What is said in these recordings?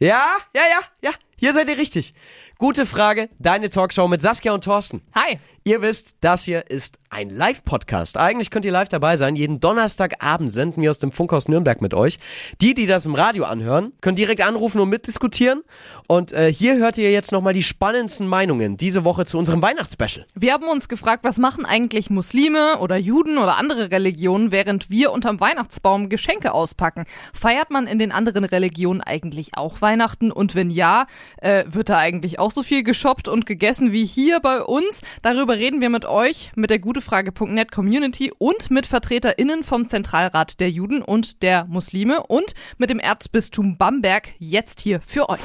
Ja, ja, ja, ja. Hier seid ihr richtig. Gute Frage, deine Talkshow mit Saskia und Thorsten. Hi. Ihr wisst, das hier ist ein Live-Podcast. Eigentlich könnt ihr live dabei sein. Jeden Donnerstagabend senden wir aus dem Funkhaus Nürnberg mit euch. Die, die das im Radio anhören, können direkt anrufen und mitdiskutieren. Und äh, hier hört ihr jetzt nochmal die spannendsten Meinungen diese Woche zu unserem Weihnachtsspecial. Wir haben uns gefragt, was machen eigentlich Muslime oder Juden oder andere Religionen, während wir unterm Weihnachtsbaum Geschenke auspacken? Feiert man in den anderen Religionen eigentlich auch Weihnachten? Und wenn ja, äh, wird da eigentlich auch so viel geshoppt und gegessen wie hier bei uns? Darüber reden wir mit euch, mit der gutefrage.net Community und mit VertreterInnen vom Zentralrat der Juden und der Muslime und mit dem Erzbistum Bamberg jetzt hier für euch.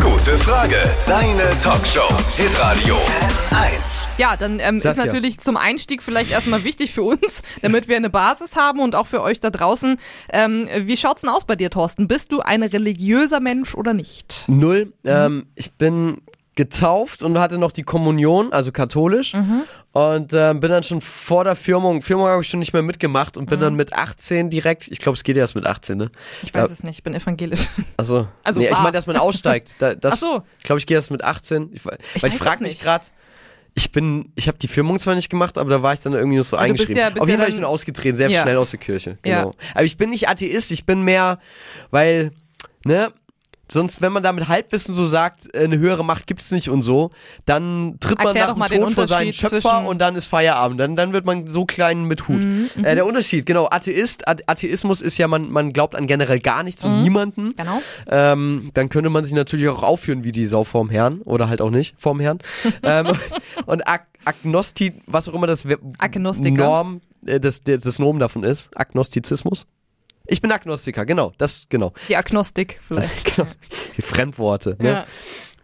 Gute Frage. Deine Talkshow. Hitradio N1. Ja, dann ähm, ist natürlich zum Einstieg vielleicht erstmal wichtig für uns, damit wir eine Basis haben und auch für euch da draußen. Ähm, wie schaut's denn aus bei dir, Thorsten? Bist du ein religiöser Mensch oder nicht? Null. Ähm, ich bin getauft und hatte noch die Kommunion, also katholisch. Und ähm, bin dann schon vor der Firmung, Firmung habe ich schon nicht mehr mitgemacht und bin dann mit 18 direkt, ich glaube, es geht erst mit 18, ne? Ich weiß es nicht, ich bin evangelisch. Also, Also nee, ich meine, dass man aussteigt. Da, das, Ach so. Ich glaube, ich gehe erst mit 18. Ich, weil ich, weiß frage mich nicht. gerade, ich bin, ich habe die Firmung zwar nicht gemacht, aber da war ich dann irgendwie nur so Ja, bist eingeschrieben. ja- bist Auf jeden ja Fall, ich dann- bin ausgetreten, sehr Ja. schnell aus der Kirche. Ja. Genau. Aber ich bin nicht Atheist, ich bin mehr, weil, ne, sonst, wenn man da mit Halbwissen so sagt, äh, eine höhere Macht gibt's nicht und so, dann tritt man Erklär nach dem Tod vor seinen Schöpfer Mhm, und dann ist Feierabend. Dann, dann wird man so klein mit Hut. Äh, der Unterschied, genau, Atheist, Athe- Atheismus ist ja, man, man glaubt an generell gar nichts und niemanden. Genau. Ähm, dann könnte man sich natürlich auch aufführen wie die Sau vorm Herrn oder halt auch nicht vorm Herrn. ähm, und Ag Agnosti, was auch immer das Agnostiker. Norm, äh, das, das, das Nomen davon ist, Agnostizismus. Ich bin Agnostiker, genau, das, genau. Die Agnostik vielleicht. genau. Die Fremdworte. Ne? Ja.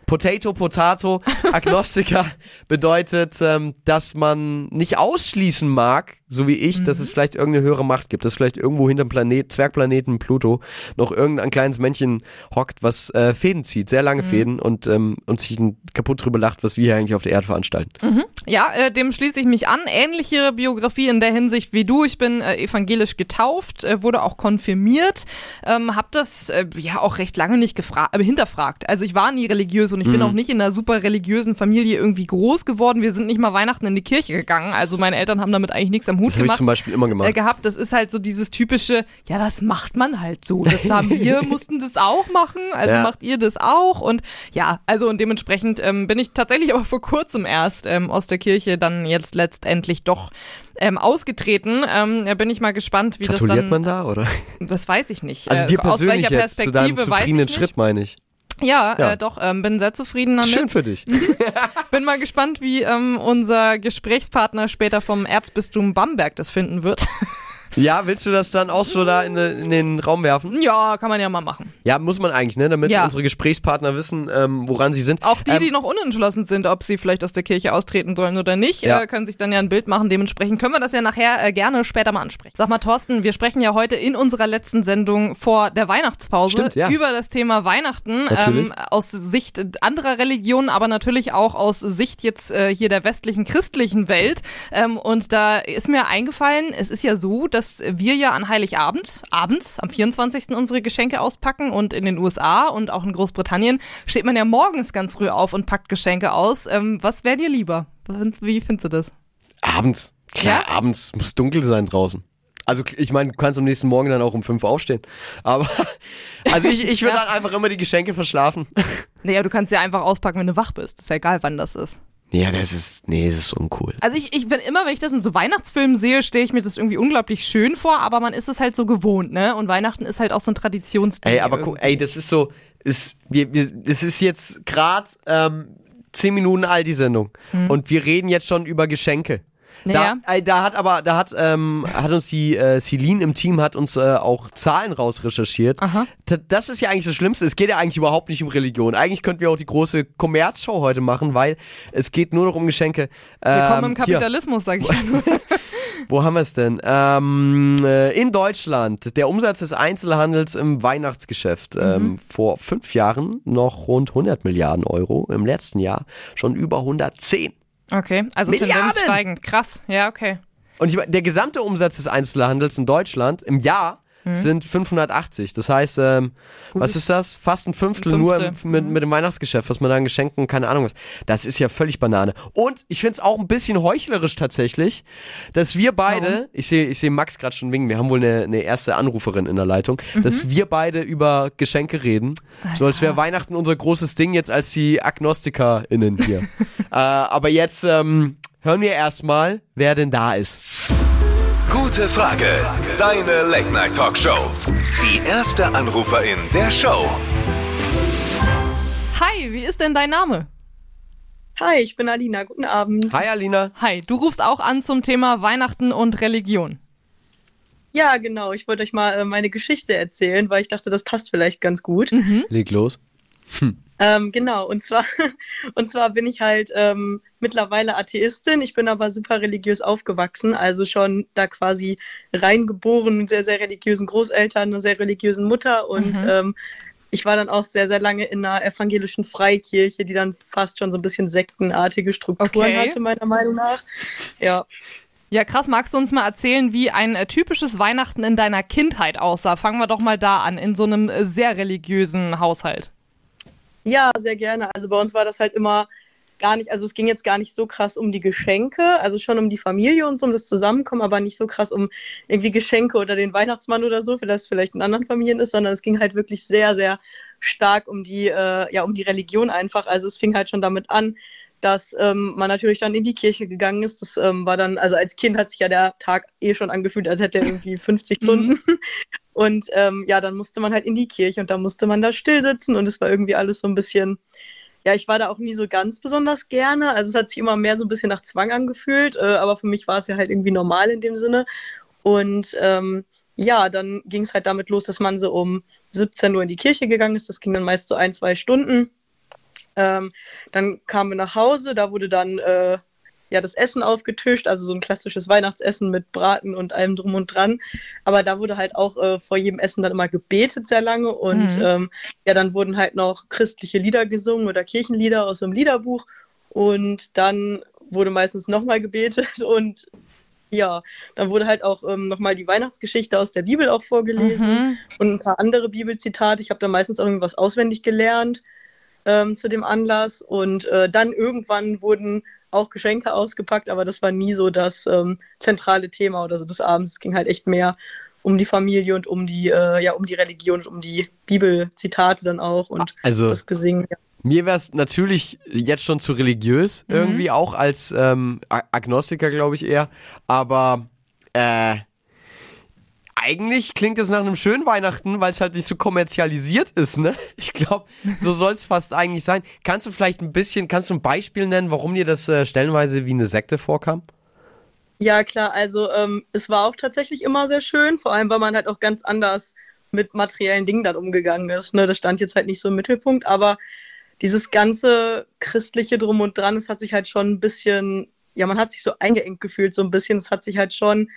Potato, Potato, Agnostiker bedeutet, ähm, dass man nicht ausschließen mag, so wie ich, dass es vielleicht irgendeine höhere Macht gibt, dass vielleicht irgendwo hinterm Planet, Zwergplaneten Pluto noch irgendein kleines Männchen hockt, was äh, Fäden zieht, sehr lange Fäden und, ähm, und sich kaputt drüber lacht, was wir hier eigentlich auf der Erde veranstalten. Ja, äh, dem schließe ich mich an. Ähnliche Biografie in der Hinsicht wie du. Ich bin äh, evangelisch getauft, äh, wurde auch konfirmiert, ähm, habe das äh, ja auch recht lange nicht äh, hinterfragt. Also ich war nie religiös und ich Mhm. bin auch nicht in einer super religiösen Familie irgendwie groß geworden. Wir sind nicht mal Weihnachten in die Kirche gegangen. Also meine Eltern haben damit eigentlich nichts am Hut Das habe ich gemacht. zum Beispiel immer gemacht. Äh, gehabt. Das ist halt so dieses typische, ja, das macht man halt so. Das haben wir, mussten das auch machen, also Ja. macht ihr das auch. Und ja, also und dementsprechend ähm, bin ich tatsächlich aber vor kurzem erst ähm, aus der Kirche dann jetzt letztendlich doch ähm, ausgetreten. Ähm, da bin ich mal gespannt, wie das dann. man da, oder? Das weiß ich nicht. Also Äh, dir aus persönlich welcher jetzt, zu deinem Perspektive weiß ich zufriedenen. Schritt, meine ich. Ja, Ja. Äh, doch, ähm, bin sehr zufrieden damit. Schön für dich. Bin mal gespannt, wie ähm, unser Gesprächspartner später vom Erzbistum Bamberg das finden wird. Ja, willst du das dann auch so da in, in den Raum werfen? ja, kann man ja mal machen. Ja, muss man eigentlich, ne? Damit Ja. unsere Gesprächspartner wissen, ähm, woran sie sind. Auch die, ähm, die noch unentschlossen sind, ob sie vielleicht aus der Kirche austreten sollen oder nicht, Ja. äh, können sich dann ja ein Bild machen. Dementsprechend können wir das ja nachher äh, gerne später mal ansprechen. Sag mal, Thorsten, wir sprechen ja heute in unserer letzten Sendung vor der Weihnachtspause Stimmt, ja. über das Thema Weihnachten ähm, aus Sicht anderer Religionen, aber natürlich auch aus Sicht jetzt äh, hier der westlichen christlichen Welt. Ähm, und da ist mir eingefallen, es ist ja so, dass wir ja an Heiligabend, abends, am 24. unsere Geschenke auspacken und in den USA und auch in Großbritannien steht man ja morgens ganz früh auf und packt Geschenke aus. Ähm, was wäre dir lieber? Wie findest du das? Abends. Klar, Ja? abends muss dunkel sein draußen. Also ich meine, du kannst am nächsten Morgen dann auch um fünf aufstehen. Aber also ich, ich würde Ja. dann einfach immer die Geschenke verschlafen. Naja, du kannst ja einfach auspacken, wenn du wach bist. Ist ja egal, wann das ist. Ja, das ist. Nee, das ist uncool. Also ich, ich bin immer, wenn ich das in so Weihnachtsfilmen sehe, stelle ich mir das irgendwie unglaublich schön vor, aber man ist es halt so gewohnt, ne? Und Weihnachten ist halt auch so ein Traditionsding. Ey, aber guck, irgendwie. ey, das ist so. Ist, wir, wir, das ist jetzt gerade ähm, zehn Minuten alt, die Sendung. Und wir reden jetzt schon über Geschenke. Naja. Da, ey, da hat aber, da hat, ähm, hat uns die äh, Celine im Team hat uns äh, auch Zahlen rausrecherchiert. Aha. Das ist ja eigentlich das Schlimmste. Es geht ja eigentlich überhaupt nicht um Religion. Eigentlich könnten wir auch die große Kommerzshow heute machen, weil es geht nur noch um Geschenke. Wir Ähm, kommen im hier. Kapitalismus, sag ich nur. Wo haben wir es denn? Ähm, äh, in Deutschland, der Umsatz des Einzelhandels im Weihnachtsgeschäft. Mhm. Ähm, vor fünf Jahren noch rund 100 Milliarden Euro, im letzten Jahr schon über 110. Okay, also Milliarden! Tendenz steigend. Krass, ja, okay. Und ich meine, der gesamte Umsatz des Einzelhandels in Deutschland im Jahr sind 580. Das heißt, ähm, was ist das? Fast ein Fünftel, Ein nur Fünftel. mit, mit dem Weihnachtsgeschäft, was man dann Geschenken, keine Ahnung was. Das ist ja völlig Banane. Und ich finde es auch ein bisschen heuchlerisch tatsächlich, dass wir beide, ich sehe ich seh Max gerade schon winken, wir haben wohl eine, eine erste Anruferin in der Leitung, dass wir beide über Geschenke reden. So als wäre Weihnachten unser großes Ding jetzt als die AgnostikerInnen hier. äh, aber jetzt ähm, hören wir erstmal, wer denn da ist. Gute Frage. Deine Late Night Talkshow. Die erste Anruferin der Show. Hi, wie ist denn dein Name? Hi, ich bin Alina. Guten Abend. Hi Alina. Hi, du rufst auch an zum Thema Weihnachten und Religion. Ja, genau. Ich wollte euch mal äh, meine Geschichte erzählen, weil ich dachte, das passt vielleicht ganz gut. Leg los. Ähm, genau. Und zwar, und zwar bin ich halt ähm, mittlerweile Atheistin. Ich bin aber super religiös aufgewachsen, also schon da quasi reingeboren mit sehr, sehr religiösen Großeltern, einer sehr religiösen Mutter und Mhm. ähm, ich war dann auch sehr, sehr lange in einer evangelischen Freikirche, die dann fast schon so ein bisschen sektenartige Strukturen Okay. hatte, meiner Meinung nach. Ja. Ja, krass, magst du uns mal erzählen, wie ein äh, typisches Weihnachten in deiner Kindheit aussah? Fangen wir doch mal da an, in so einem äh, sehr religiösen Haushalt. Ja, sehr gerne. Also bei uns war das halt immer gar nicht, also es ging jetzt gar nicht so krass um die Geschenke, also schon um die Familie und so, um das Zusammenkommen, aber nicht so krass um irgendwie Geschenke oder den Weihnachtsmann oder so, wie das vielleicht in anderen Familien ist, sondern es ging halt wirklich sehr, sehr stark um die, äh, ja, um die Religion einfach. Also es fing halt schon damit an, dass ähm, man natürlich dann in die Kirche gegangen ist. Das ähm, war dann, also als Kind hat sich ja der Tag eh schon angefühlt, als hätte er irgendwie 50 Stunden. Und ähm, ja, dann musste man halt in die Kirche und da musste man da still sitzen und es war irgendwie alles so ein bisschen, ja, ich war da auch nie so ganz besonders gerne. Also es hat sich immer mehr so ein bisschen nach Zwang angefühlt, äh, aber für mich war es ja halt irgendwie normal in dem Sinne. Und ähm, ja, dann ging es halt damit los, dass man so um 17 Uhr in die Kirche gegangen ist. Das ging dann meist so ein, zwei Stunden. Ähm, dann kamen wir nach Hause, da wurde dann äh, ja das Essen aufgetischt, also so ein klassisches Weihnachtsessen mit Braten und allem drum und dran. Aber da wurde halt auch äh, vor jedem Essen dann immer gebetet sehr lange und Mhm. ähm, ja, dann wurden halt noch christliche Lieder gesungen oder Kirchenlieder aus dem Liederbuch und dann wurde meistens nochmal gebetet und ja, dann wurde halt auch ähm, nochmal die Weihnachtsgeschichte aus der Bibel auch vorgelesen Mhm. und ein paar andere Bibelzitate. Ich habe da meistens auch irgendwas auswendig gelernt ähm, zu dem Anlass. Und äh, dann irgendwann wurden auch Geschenke ausgepackt, aber das war nie so das ähm, zentrale Thema oder so des Abends. Es ging halt echt mehr um die Familie und um die, äh, ja, um die Religion und um die Bibelzitate dann auch und Also das Gesingen. Ja. mir wäre es natürlich jetzt schon zu religiös, Mhm. irgendwie auch als ähm, Agnostiker, glaube ich eher. Aber äh, eigentlich klingt es nach einem schönen Weihnachten, weil es halt nicht so kommerzialisiert ist, ne? Ich glaube, so soll es fast eigentlich sein. Kannst du vielleicht ein bisschen, kannst du ein Beispiel nennen, warum dir das äh, stellenweise wie eine Sekte vorkam? Ja, klar, also ähm, es war auch tatsächlich immer sehr schön, vor allem weil man halt auch ganz anders mit materiellen Dingen dann umgegangen ist. Ne? Das stand jetzt halt nicht so im Mittelpunkt, aber dieses ganze christliche Drum und Dran, es hat sich halt schon ein bisschen, ja, man hat sich so eingeengt gefühlt, so ein bisschen. Es hat sich halt schon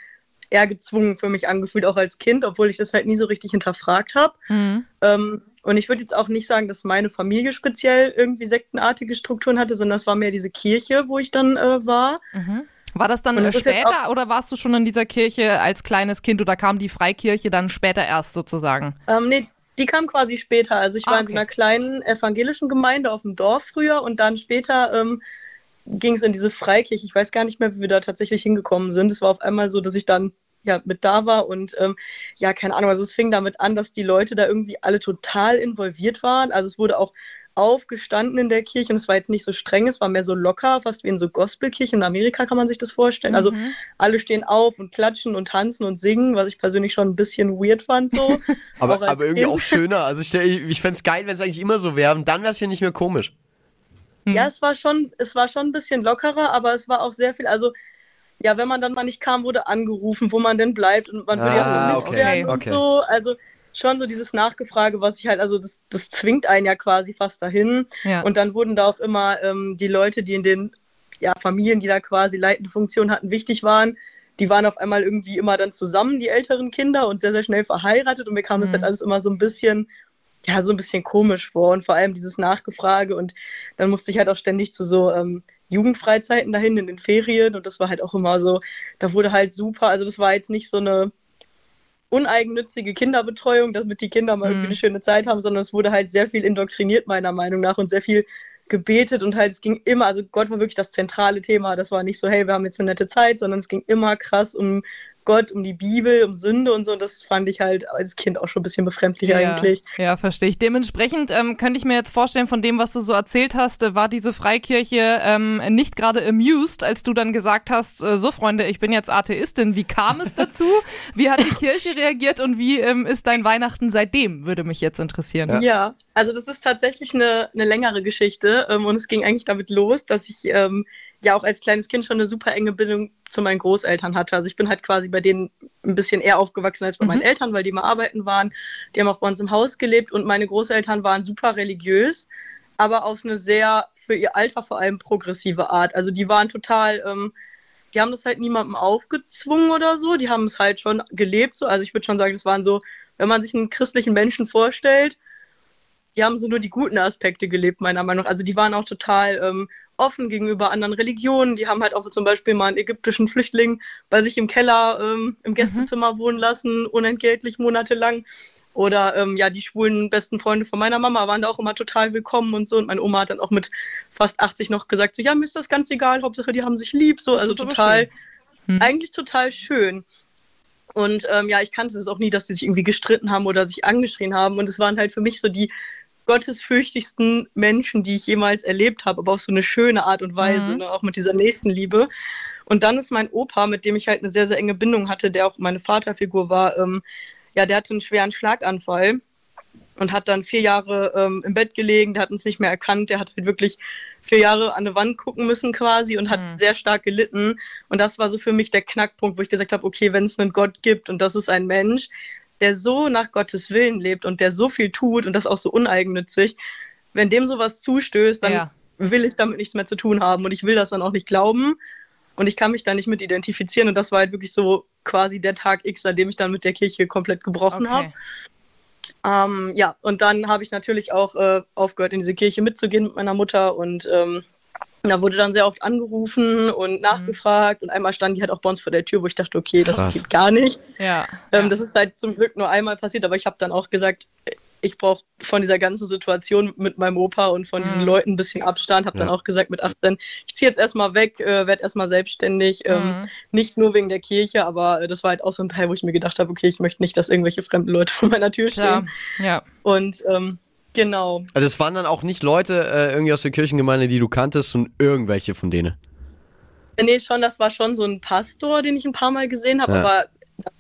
eher gezwungen für mich angefühlt, auch als Kind, obwohl ich das halt nie so richtig hinterfragt habe. Mhm. Ähm, und ich würde jetzt auch nicht sagen, dass meine Familie speziell irgendwie sektenartige Strukturen hatte, sondern es war mehr diese Kirche, wo ich dann äh, war. Mhm. War das dann jetzt später oder warst du schon in dieser Kirche als kleines Kind oder kam die Freikirche dann später erst sozusagen? Ähm, nee, die kam quasi später. Also ich Ah, war in so okay. einer kleinen evangelischen Gemeinde auf dem Dorf früher und dann später ähm, ging es in diese Freikirche. Ich weiß gar nicht mehr, wie wir da tatsächlich hingekommen sind. Es war auf einmal so, dass ich dann ja mit da war und ähm, ja, keine Ahnung, also es fing damit an, dass die Leute da irgendwie alle total involviert waren. Also es wurde auch aufgestanden in der Kirche und es war jetzt nicht so streng, es war mehr so locker, fast wie in so Gospelkirchen. In Amerika kann man sich das vorstellen. Also Mhm. alle stehen auf und klatschen und tanzen und singen, was ich persönlich schon ein bisschen weird fand so. Aber, aber irgendwie auch schöner. Also ich, ich, fände es geil, wenn es eigentlich immer so wäre. Und dann wäre es ja nicht mehr komisch. Mhm. Ja, es war schon, es war schon ein bisschen lockerer, aber es war auch sehr viel, also ja, wenn man dann mal nicht kam, wurde angerufen, wo man denn bleibt und man würde Ah, ja vermisst okay, werden und okay. so. Also schon so dieses Nachgefrage, was ich halt, also das, das zwingt einen ja quasi fast dahin. Ja. Und dann wurden da auch immer ähm, die Leute, die in den ja, Familien, die da quasi leitende Funktionen hatten, wichtig waren, die waren auf einmal irgendwie immer dann zusammen, die älteren Kinder, und sehr, sehr schnell verheiratet. Und mir kam das Mhm. halt alles immer so ein bisschen, ja, so ein bisschen komisch vor. Und vor allem dieses Nachgefrage. Und dann musste ich halt auch ständig zu so ähm, Jugendfreizeiten dahin in den Ferien. Und das war halt auch immer so, da wurde halt super. Also das war jetzt nicht so eine uneigennützige Kinderbetreuung, damit die Kinder mal Mhm. irgendwie eine schöne Zeit haben, sondern es wurde halt sehr viel indoktriniert, meiner Meinung nach, und sehr viel gebetet und halt es ging immer, also Gott war wirklich das zentrale Thema. Das war nicht so, hey, wir haben jetzt eine nette Zeit, sondern es ging immer krass um Gott, um die Bibel, um Sünde und so. Und das fand ich halt als Kind auch schon ein bisschen befremdlich eigentlich. Ja, verstehe ich. Dementsprechend ähm, könnte ich mir jetzt vorstellen, von dem, was du so erzählt hast, äh, war diese Freikirche ähm, nicht gerade amused, als du dann gesagt hast, äh, so Freunde, ich bin jetzt Atheistin. Wie kam es dazu? wie hat die Kirche reagiert und wie ähm, ist dein Weihnachten seitdem, würde mich jetzt interessieren. Ja. also das ist tatsächlich eine, eine längere Geschichte ähm, und es ging eigentlich damit los, dass ich ähm, ja auch als kleines Kind schon eine super enge Bindung zu meinen Großeltern hatte. Also ich bin halt quasi bei denen ein bisschen eher aufgewachsen als bei Mhm. meinen Eltern, weil die mal arbeiten waren. Die haben auch bei uns im Haus gelebt und meine Großeltern waren super religiös, aber auf eine sehr für ihr Alter vor allem progressive Art. Also die waren total, ähm, die haben das halt niemandem aufgezwungen oder so. Die haben es halt schon gelebt. So. Also ich würde schon sagen, das waren so, wenn man sich einen christlichen Menschen vorstellt, die haben so nur die guten Aspekte gelebt, meiner Meinung nach. Also die waren auch total ähm, offen gegenüber anderen Religionen. Die haben halt auch zum Beispiel mal einen ägyptischen Flüchtling bei sich im Keller ähm, im Gästezimmer wohnen lassen, unentgeltlich monatelang. Oder ähm, ja, die schwulen besten Freunde von meiner Mama waren da auch immer total willkommen und so. Und meine Oma hat dann auch mit fast 80 noch gesagt, so ja, mir ist das ganz egal, Hauptsache die haben sich lieb. So, also total. Hm. eigentlich total schön. Und ähm, ja, ich kannte es auch nie, dass sie sich irgendwie gestritten haben oder sich angeschrien haben. Und es waren halt für mich so die gottesfürchtigsten Menschen, die ich jemals erlebt habe, aber auf so eine schöne Art und Weise, Mhm. ne? auch mit dieser Nächstenliebe. Und dann ist mein Opa, mit dem ich halt eine sehr, sehr enge Bindung hatte, der auch meine Vaterfigur war, ähm, ja, der hatte einen schweren Schlaganfall und hat dann vier Jahre ähm, im Bett gelegen, der hat uns nicht mehr erkannt, der hat halt wirklich vier Jahre an eine Wand gucken müssen quasi und hat Mhm. sehr stark gelitten. Und das war so für mich der Knackpunkt, wo ich gesagt habe, okay, wenn es einen Gott gibt und das ist ein Mensch, der so nach Gottes Willen lebt und der so viel tut und das auch so uneigennützig, wenn dem sowas zustößt, dann Ja. will ich damit nichts mehr zu tun haben und ich will das dann auch nicht glauben und ich kann mich da nicht mit identifizieren und das war halt wirklich so quasi der Tag X, an dem ich dann mit der Kirche komplett gebrochen habe. Okay. Ähm, ja, und dann habe ich natürlich auch äh, aufgehört, in diese Kirche mitzugehen mit meiner Mutter und ähm, da wurde dann sehr oft angerufen und nachgefragt und einmal stand die halt auch bei uns vor der Tür, wo ich dachte, okay, das Krass. geht gar nicht. Ja. Ähm, ja. Das ist halt zum Glück nur einmal passiert, aber ich habe dann auch gesagt, ich brauche von dieser ganzen Situation mit meinem Opa und von diesen Mhm. Leuten ein bisschen Abstand. Habe dann Ja. auch gesagt mit 18, ich ziehe jetzt erstmal weg, äh, werde erstmal selbstständig. Ähm, Mhm. nicht nur wegen der Kirche, aber äh, das war halt auch so ein Teil, wo ich mir gedacht habe, okay, ich möchte nicht, dass irgendwelche fremden Leute vor meiner Tür Klar. stehen. Ja. Und ähm, genau. Also es waren dann auch nicht Leute äh, irgendwie aus der Kirchengemeinde, die du kanntest und irgendwelche von denen. Äh, Nee, schon, das war schon so ein Pastor, den ich ein paar Mal gesehen habe, Ja. aber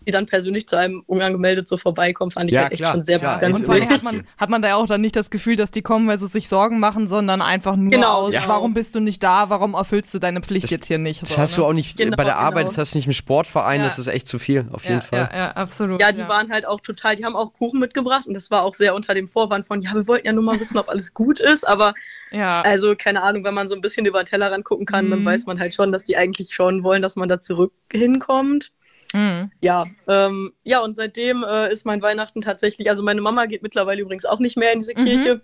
die dann persönlich zu einem unangemeldet so vorbeikommen, fand ich Ja, halt echt klar, schon sehr klar. Und vor allem hat man, hat man da ja auch dann nicht das Gefühl, dass die kommen, weil sie sich Sorgen machen, sondern einfach nur Genau, aus, ja. warum bist du nicht da, warum erfüllst du deine Pflicht Das- jetzt hier nicht? Das so, hast ne? du auch nicht Genau, bei der Arbeit, genau. das hast du nicht im Sportverein, Ja. das ist echt zu viel, auf ja, jeden Fall. Ja, ja, absolut. Ja, die waren halt auch total, die haben auch Kuchen mitgebracht und das war auch sehr unter dem Vorwand von, ja, wir wollten ja nur mal wissen, ob alles gut ist, aber ja. also keine Ahnung, wenn man so ein bisschen über den Tellerrand gucken kann, Mhm. dann weiß man halt schon, dass die eigentlich schon wollen, dass man da zurück hinkommt. Mhm. Ja, ähm, ja, und seitdem äh, ist mein Weihnachten tatsächlich, also meine Mama geht mittlerweile übrigens auch nicht mehr in diese Mhm. Kirche.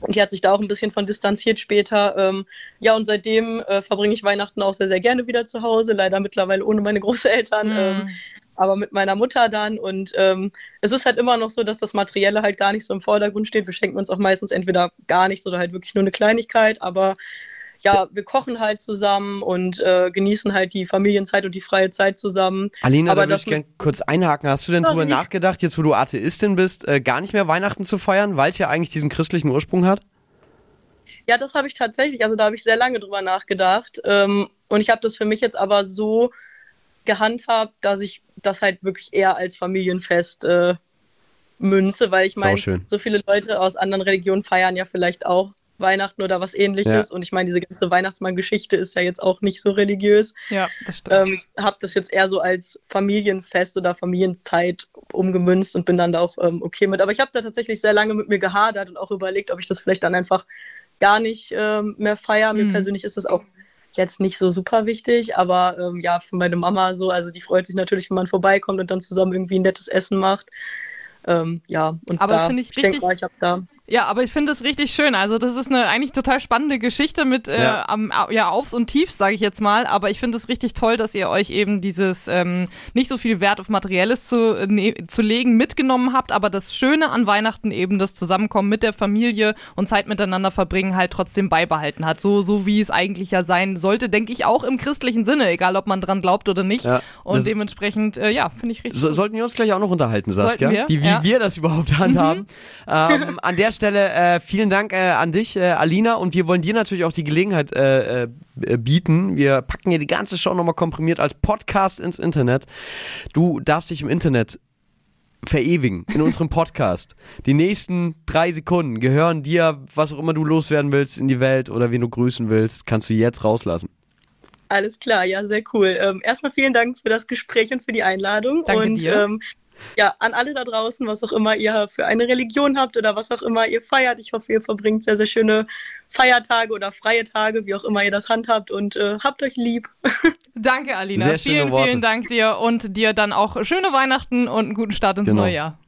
Und die hat sich da auch ein bisschen von distanziert später. Ähm, ja, und seitdem äh, verbringe ich Weihnachten auch sehr, sehr gerne wieder zu Hause. Leider mittlerweile ohne meine Großeltern. Ähm, Mhm. aber mit meiner Mutter dann. Und ähm, es ist halt immer noch so, dass das Materielle halt gar nicht so im Vordergrund steht. Wir schenken uns auch meistens entweder gar nichts oder halt wirklich nur eine Kleinigkeit. Aber ja, wir kochen halt zusammen und äh, genießen halt die Familienzeit und die freie Zeit zusammen. Alina, Aber da würde ich gerne kurz einhaken. Hast du denn drüber Sorry. nachgedacht, jetzt wo du Atheistin bist, äh, gar nicht mehr Weihnachten zu feiern, weil es ja eigentlich diesen christlichen Ursprung hat? Ja, das habe ich tatsächlich, also da habe ich sehr lange drüber nachgedacht. Ähm, und ich habe das für mich jetzt aber so gehandhabt, dass ich das halt wirklich eher als Familienfest äh, münze, weil ich meine, so viele Leute aus anderen Religionen feiern ja vielleicht auch Weihnachten oder was ähnliches. Und ich meine, diese ganze Weihnachtsmann-Geschichte ist ja jetzt auch nicht so religiös. ja, das stimmt. Ähm, habe das jetzt eher so als Familienfest oder Familienzeit umgemünzt und bin dann da auch ähm, okay mit. Aber ich habe da tatsächlich sehr lange mit mir gehadert und auch überlegt, ob ich das vielleicht dann einfach gar nicht ähm, mehr feiere. Mir Mhm. persönlich ist das auch jetzt nicht so super wichtig, aber ähm, ja, für meine Mama so, also die freut sich natürlich, wenn man vorbeikommt und dann zusammen irgendwie ein nettes Essen macht. Ähm, ja, und Aber das da, finde ich denke richtig- mal, ich habe da Ja, aber ich finde es richtig schön. Also das ist eine eigentlich total spannende Geschichte mit äh, Ja. am, ja, Aufs und Tiefs, sage ich jetzt mal. Aber ich finde es richtig toll, dass ihr euch eben dieses ähm, nicht so viel Wert auf Materielles zu, ne, zu legen mitgenommen habt. Aber das Schöne an Weihnachten eben das Zusammenkommen mit der Familie und Zeit miteinander verbringen halt trotzdem beibehalten hat. So, so wie es eigentlich ja sein sollte, denke ich auch im christlichen Sinne, egal ob man dran glaubt oder nicht. Ja, und dementsprechend, äh, ja, finde ich richtig. So, sollten wir uns gleich auch noch unterhalten, Saskia, wir, die, wie ja. Mhm. wir das überhaupt handhaben. ähm, an der Stelle äh, vielen Dank äh, an dich, äh, Alina, und wir wollen dir natürlich auch die Gelegenheit äh, äh, bieten. Wir packen hier die ganze Show nochmal komprimiert als Podcast ins Internet. Du darfst dich im Internet verewigen in unserem Podcast. Die nächsten drei Sekunden gehören dir, was auch immer du loswerden willst in die Welt oder wen du grüßen willst, kannst du jetzt rauslassen. Alles klar, ja, sehr cool. Ähm, erstmal vielen Dank für das Gespräch und für die Einladung. Danke und dir. Ähm, ja, an alle da draußen, was auch immer ihr für eine Religion habt oder was auch immer ihr feiert. Ich hoffe, ihr verbringt sehr, sehr schöne Feiertage oder freie Tage, wie auch immer ihr das handhabt und äh, habt euch lieb. Danke, Alina. Sehr schöne vielen, Worte. vielen Dank dir und dir dann auch schöne Weihnachten und einen guten Start ins Genau. neue Jahr.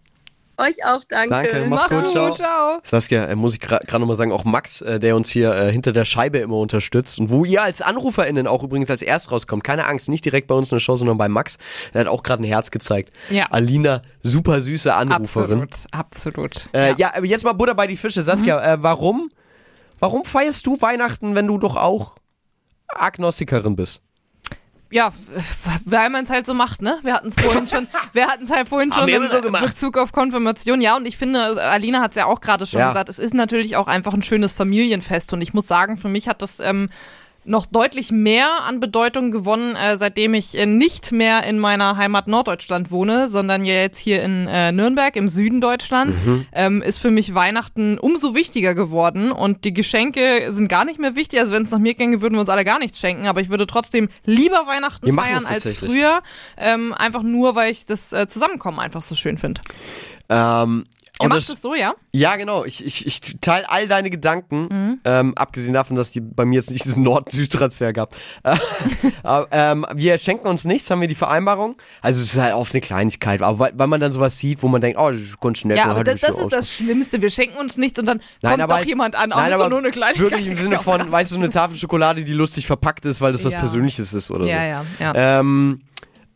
Euch auch, danke. Danke, mach's gut, ciao. ciao. Saskia, äh, muss ich gerade nochmal sagen, auch Max, äh, der uns hier äh, hinter der Scheibe immer unterstützt und wo ihr als AnruferInnen auch übrigens als erst rauskommt, keine Angst, nicht direkt bei uns in der Show, sondern bei Max, der hat auch gerade ein Herz gezeigt. Ja. Alina, super süße Anruferin. Absolut, absolut. Äh, ja. aber jetzt mal Butter bei die Fische. Saskia, äh, warum, warum feierst du Weihnachten, wenn du doch auch Agnostikerin bist? Ja, weil man es halt so macht, ne? Wir hatten es vorhin schon, wir hatten es halt vorhin schon im so gemacht. Bezug auf Konfirmation. Ja, und ich finde, Alina hat es ja auch gerade schon Ja. gesagt, es ist natürlich auch einfach ein schönes Familienfest. Und ich muss sagen, für mich hat das ähm, noch deutlich mehr an Bedeutung gewonnen, äh, seitdem ich äh, nicht mehr in meiner Heimat Norddeutschland wohne, sondern ja jetzt hier in äh, Nürnberg im Süden Deutschlands, Mhm. ähm, ist für mich Weihnachten umso wichtiger geworden und die Geschenke sind gar nicht mehr wichtig. Also wenn es nach mir ginge, würden wir uns alle gar nichts schenken, aber ich würde trotzdem lieber Weihnachten feiern als früher, ähm, einfach nur, weil ich das äh, Zusammenkommen einfach so schön finde. Ähm, Und macht das- es so, ja? Ja, genau. Ich, ich, ich teile all deine Gedanken, Mhm. ähm, abgesehen davon, dass die bei mir jetzt nicht diesen Nord-Süd-Transfer gab. Äh, ähm, wir schenken uns nichts, haben wir die Vereinbarung. Also es ist halt oft eine Kleinigkeit, aber weil, weil man dann sowas sieht, wo man denkt, oh, das ganz nett. Ja, aber das, das so ist das Schlimmste. Wir schenken uns nichts und dann Nein, kommt aber doch halt- jemand an. Auch Nein, doch nur eine Kleinigkeit. wirklich im Sinne von, weißt du, so eine Tafel Schokolade, die lustig verpackt ist, weil das was Ja. Persönliches ist oder Ja, so. ja, ja. Ähm,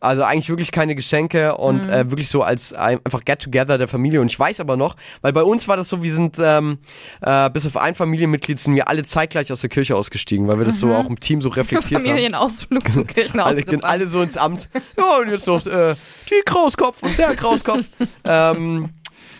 also eigentlich wirklich keine Geschenke und Mhm. äh, wirklich so als ein, einfach Get-Together der Familie. Und ich weiß aber noch, weil bei uns war das so, wir sind ähm, äh, bis auf ein Familienmitglied sind wir alle zeitgleich aus der Kirche ausgestiegen, weil wir das Mhm. so auch im Team so reflektiert haben. Familienausflug zum Alle, Kirchenausflug. gehen alle so ins Amt. Ja, und jetzt noch äh, die Krauskopf und der Krauskopf. ähm,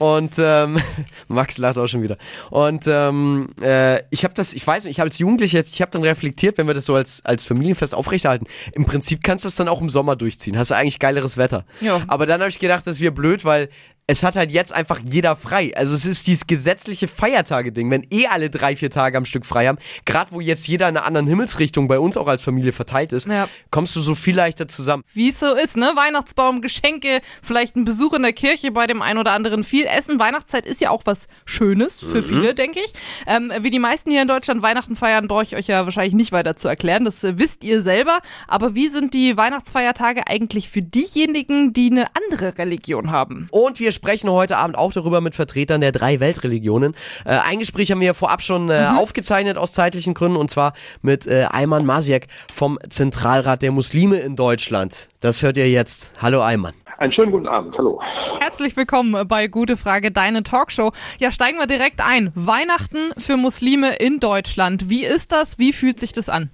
und ähm, Max lacht auch schon wieder. Und ähm, äh, ich habe das, ich weiß nicht, ich habe als Jugendlicher, ich habe dann reflektiert, wenn wir das so als, als Familienfest aufrechterhalten. Im Prinzip kannst du das dann auch im Sommer durchziehen. Hast du eigentlich geileres Wetter. Ja. Aber dann habe ich gedacht, das wäre blöd, weil es hat halt jetzt einfach jeder frei. Also es ist dieses gesetzliche Feiertage-Ding, wenn eh alle drei, vier Tage am Stück frei haben, gerade wo jetzt jeder in einer anderen Himmelsrichtung bei uns auch als Familie verteilt ist, Ja. kommst du so viel leichter zusammen. Wie es so ist, ne? Weihnachtsbaum, Geschenke, vielleicht ein Besuch in der Kirche bei dem einen oder anderen. Viel Essen. Weihnachtszeit ist ja auch was Schönes für viele, denke ich. Ähm, wie die meisten hier in Deutschland Weihnachten feiern, brauche ich euch ja wahrscheinlich nicht weiter zu erklären. Das äh, wisst ihr selber. Aber wie sind die Weihnachtsfeiertage eigentlich für diejenigen, die eine andere Religion haben? Und wir sprechen heute Abend auch darüber mit Vertretern der drei Weltreligionen. Äh, ein Gespräch haben wir vorab schon äh, aufgezeichnet aus zeitlichen Gründen und zwar mit äh, Ayman Masiek vom Zentralrat der Muslime in Deutschland. Das hört ihr jetzt. Hallo Ayman. Einen schönen guten Abend, hallo. Herzlich willkommen bei Gute Frage, deine Talkshow. Ja, steigen wir direkt ein. Weihnachten für Muslime in Deutschland. Wie ist das? Wie fühlt sich das an?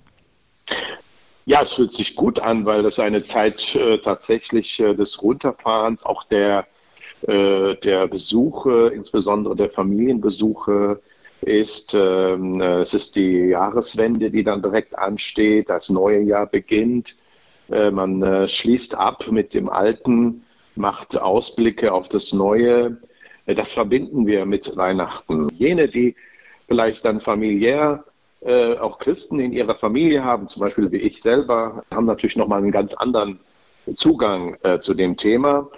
Ja, es fühlt sich gut an, weil das eine Zeit äh, tatsächlich äh, des Runterfahrens, auch der, äh, der Besuche, insbesondere der Familienbesuche ist. Ähm, äh, es ist die Jahreswende, die dann direkt ansteht, das neue Jahr beginnt. Äh, man äh, schließt ab mit dem Alten, macht Ausblicke auf das Neue. Äh, das verbinden wir mit Weihnachten. Jene, die vielleicht dann familiär äh, auch Christen in ihrer Familie haben, zum Beispiel wie ich selber, haben natürlich nochmal einen ganz anderen Zugang äh, zu dem Thema.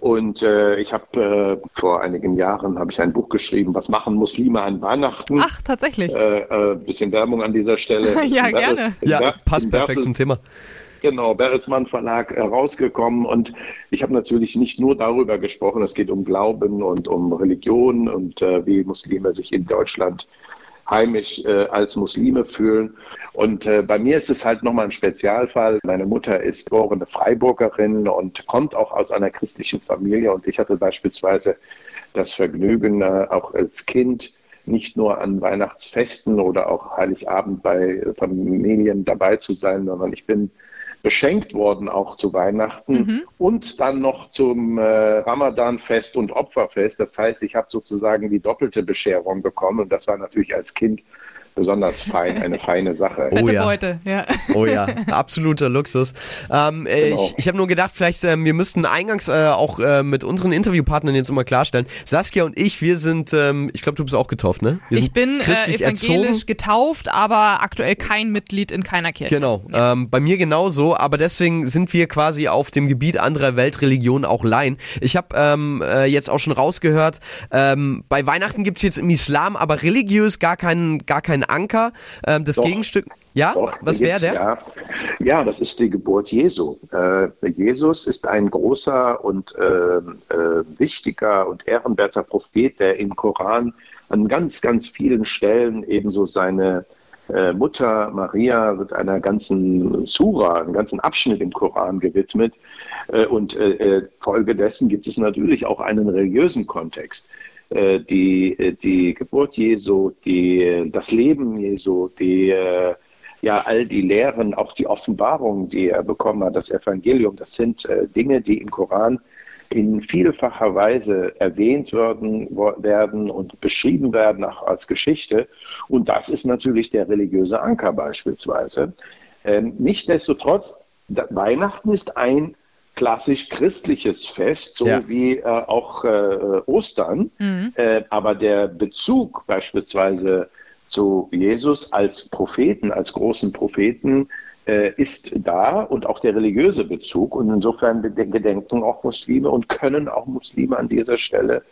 Und äh, ich habe äh, vor einigen Jahren habe ich ein Buch geschrieben, was machen Muslime an Weihnachten? Ach, tatsächlich. Äh, äh, bisschen Werbung an dieser Stelle. Ja, Im gerne. Ja, Wer- passt perfekt Werfel- zum Thema. genau, Bertelsmann Verlag herausgekommen und ich habe natürlich nicht nur darüber gesprochen, es geht um Glauben und um Religion und äh, wie Muslime sich in Deutschland heimisch äh, als Muslime fühlen. Und äh, bei mir ist es halt nochmal ein Spezialfall. Meine Mutter ist geborene Freiburgerin und kommt auch aus einer christlichen Familie. Und ich hatte beispielsweise das Vergnügen, äh, auch als Kind nicht nur an Weihnachtsfesten oder auch Heiligabend bei Familien dabei zu sein, sondern ich bin beschenkt worden auch zu Weihnachten mhm. und dann noch zum äh, Ramadanfest und Opferfest. Das heißt, ich habe sozusagen die doppelte Bescherung bekommen und das war natürlich als Kind besonders fein, eine feine Sache. Oh ja. Beute, ja. Oh ja, absoluter Luxus. Ähm, äh, genau. Ich, ich habe nur gedacht, vielleicht äh, wir müssten eingangs äh, auch äh, mit unseren Interviewpartnern jetzt immer klarstellen. Saskia und ich, wir sind, ähm, ich glaube, du bist auch getauft, ne? Wir ich bin äh, evangelisch erzogen. getauft, aber aktuell kein Mitglied in keiner Kirche. Genau, ja. ähm, bei mir genauso, aber deswegen sind wir quasi auf dem Gebiet anderer Weltreligionen auch Laien. Ich habe ähm, äh, jetzt auch schon rausgehört, ähm, bei Weihnachten gibt es jetzt im Islam aber religiös gar keinen gar keinen Anker. Ähm, das doch, Gegenstück. Ja, doch, was wäre der? Ja. ja, das ist die Geburt Jesu. Äh, Jesus ist ein großer und äh, äh, wichtiger und ehrenwerter Prophet, der im Koran an ganz, ganz vielen Stellen ebenso seine äh, Mutter Maria wird einer ganzen Sura, einem ganzen Abschnitt im Koran gewidmet. Äh, und äh, Folge dessen gibt es natürlich auch einen religiösen Kontext. Äh, die, äh, die Geburt Jesu, die, das Leben Jesu, die, äh, ja, all die Lehren, auch die Offenbarung, die er bekommen hat, das Evangelium, das sind Dinge, die im Koran in vielfacher Weise erwähnt werden, werden und beschrieben werden auch als Geschichte. Und das ist natürlich der religiöse Anker beispielsweise. Ähm, Nichtsdestotrotz, Weihnachten ist ein klassisch christliches Fest, so ja. wie äh, auch äh, Ostern. Mhm. Äh, aber der Bezug beispielsweise zu Jesus als Propheten, als großen Propheten, äh, ist da und auch der religiöse Bezug. Und insofern gedenken auch Muslime und können auch Muslime an dieser Stelle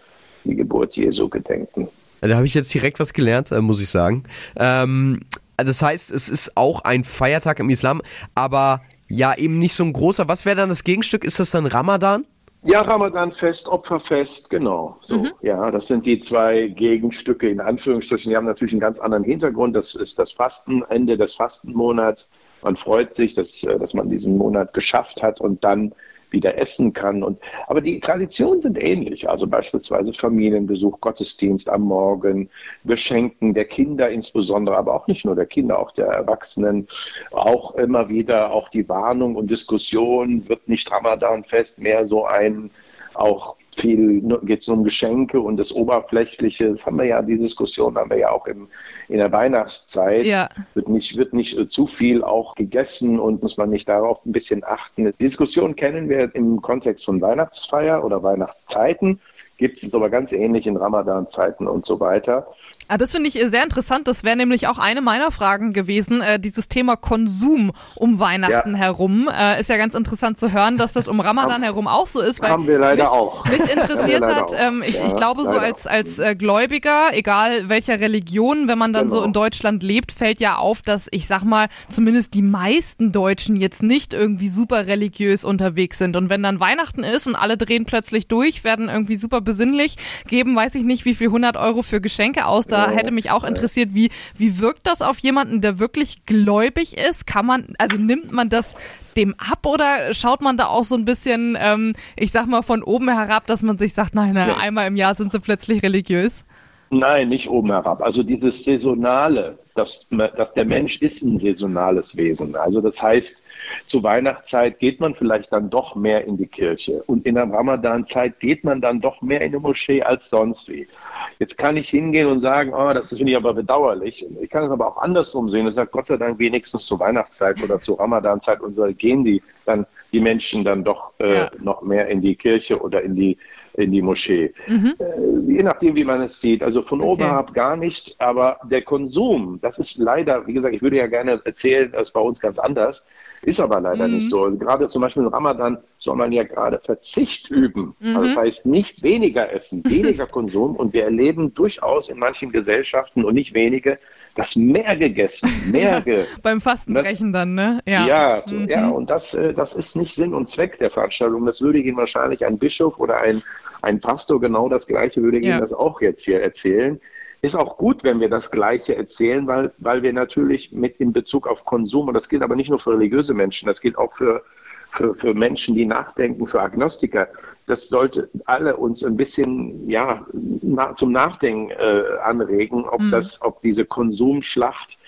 die Geburt Jesu gedenken. Da habe ich jetzt direkt was gelernt, äh, muss ich sagen. Ähm, das heißt, es ist auch ein Feiertag im Islam, aber ja, eben nicht so ein großer. Was wäre dann das Gegenstück? Ist das dann Ramadan? Ja, Ramadanfest, Opferfest, genau. So, mhm. ja, das sind die zwei Gegenstücke in Anführungsstrichen. Die haben natürlich einen ganz anderen Hintergrund. Das ist das Fasten, Ende des Fastenmonats. Man freut sich, dass, äh, dass man diesen Monat geschafft hat und dann wieder essen kann. Und, aber die Traditionen sind ähnlich. Also beispielsweise Familienbesuch, Gottesdienst am Morgen, Beschenken der Kinder insbesondere, aber auch nicht nur der Kinder, auch der Erwachsenen. Auch immer wieder auch die Warnung und Diskussion, wird nicht Ramadanfest mehr so ein auch viel geht es um Geschenke und das Oberflächliche. Das haben wir ja, die Diskussion haben wir ja auch im, in der Weihnachtszeit. Ja. Wird nicht, wird nicht zu viel auch gegessen und muss man nicht darauf ein bisschen achten. Die Diskussion kennen wir im Kontext von Weihnachtsfeier oder Weihnachtszeiten. Gibt es aber ganz ähnlich in Ramadan-Zeiten und so weiter. Ah, das finde ich sehr interessant. Das wäre nämlich auch eine meiner Fragen gewesen. Äh, dieses Thema Konsum um Weihnachten ja. herum. Äh, ist ja ganz interessant zu hören, dass das um Ramadan herum auch so ist. Weil haben wir leider mich, auch. Mich interessiert hat, ähm, ich, ja, ich glaube so als, als äh, Gläubiger, egal welcher Religion, wenn man dann genau. so in Deutschland lebt, fällt ja auf, dass ich sag mal, zumindest die meisten Deutschen jetzt nicht irgendwie super religiös unterwegs sind. Und wenn dann Weihnachten ist und alle drehen plötzlich durch, werden irgendwie super besinnlich, geben weiß ich nicht wie viel 100 Euro für Geschenke aus, da da hätte mich auch interessiert, wie, wie wirkt das auf jemanden, der wirklich gläubig ist? Kann man, also nimmt man das dem ab oder schaut man da auch so ein bisschen, ähm, ich sag mal, von oben herab, dass man sich sagt, nein, nein, einmal im Jahr sind sie plötzlich religiös? Nein, nicht oben herab. Also dieses Saisonale, dass, dass der Mensch ist ein saisonales Wesen. Also das heißt, zur Weihnachtszeit geht man vielleicht dann doch mehr in die Kirche und in der Ramadanzeit geht man dann doch mehr in die Moschee als sonst wie. Jetzt kann ich hingehen und sagen, oh, das finde ich aber bedauerlich. Ich kann es aber auch andersrum sehen und sage, Gott sei Dank wenigstens zur Weihnachtszeit oder zur Ramadanzeit und so gehen die dann die Menschen dann doch äh, ja. noch mehr in die Kirche oder in die in die Moschee. Mhm. Äh, je nachdem, wie man es sieht. Also von okay. oben herab gar nicht, aber der Konsum, das ist leider, wie gesagt, ich würde ja gerne erzählen, das ist bei uns ganz anders, ist aber leider mhm. nicht so. Also gerade zum Beispiel im Ramadan soll man ja gerade Verzicht üben. Mhm. Also das heißt nicht weniger essen, weniger Konsum. Und wir erleben durchaus in manchen Gesellschaften und nicht wenige, das mehr gegessen, mehr ge Beim Fastenbrechen das, dann, ne? Ja, ja, so, mhm. ja und das, äh, das ist nicht Sinn und Zweck der Veranstaltung. Das würde Ihnen wahrscheinlich ein Bischof oder ein, ein Pastor genau das Gleiche würde Ihnen das auch jetzt hier erzählen. Ist auch gut, wenn wir das Gleiche erzählen, weil, weil wir natürlich mit in Bezug auf Konsum, und das gilt aber nicht nur für religiöse Menschen, das gilt auch für, für, für Menschen, die nachdenken, für Agnostiker, das sollte alle uns ein bisschen ja, na, zum Nachdenken äh, anregen, ob, mhm. das, ob diese Konsumschlacht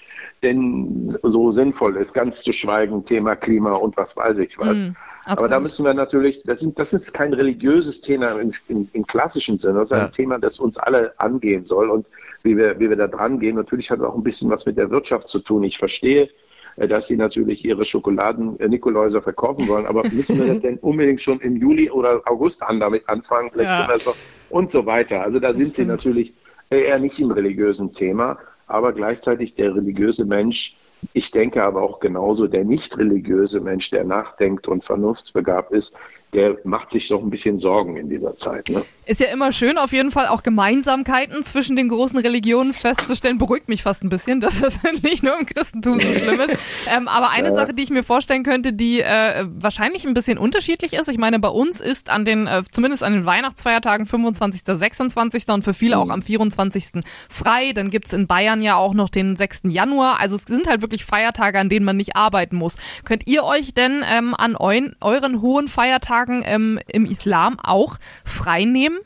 denn so sinnvoll ist, ganz zu schweigen, Thema Klima und was weiß ich was. Mhm. Aber da müssen wir natürlich, das, sind, das ist kein religiöses Thema im, im, im klassischen Sinne, das ist ein ja. Thema, das uns alle angehen soll und wie wir, wie wir da dran gehen. Natürlich hat es auch ein bisschen was mit der Wirtschaft zu tun. Ich verstehe, äh, dass sie natürlich ihre Schokoladen-Nikoläuser verkaufen wollen, aber müssen wir das denn unbedingt schon im Juli oder August an damit anfangen? Ja. So, und so weiter. Also da das sind stimmt. sie natürlich eher nicht im religiösen Thema, aber gleichzeitig der religiöse Mensch ich denke aber auch genauso, der nicht religiöse Mensch, der nachdenkt und vernunftsbegabt ist, der macht sich doch ein bisschen Sorgen in dieser Zeit. Ne? Ist ja immer schön, auf jeden Fall auch Gemeinsamkeiten zwischen den großen Religionen festzustellen. Beruhigt mich fast ein bisschen, dass das nicht nur im Christentum so schlimm ist. Ähm, aber eine ja. Sache, die ich mir vorstellen könnte, die äh, wahrscheinlich ein bisschen unterschiedlich ist. Ich meine, bei uns ist an den, äh, zumindest an den Weihnachtsfeiertagen 25., 26. und für viele auch mhm. am 24. frei. Dann gibt's in Bayern ja auch noch den 6. Januar. Also es sind halt wirklich Feiertage, an denen man nicht arbeiten muss. Könnt ihr euch denn ähm, an euren, euren hohen Feiertagen ähm, im Islam auch frei nehmen?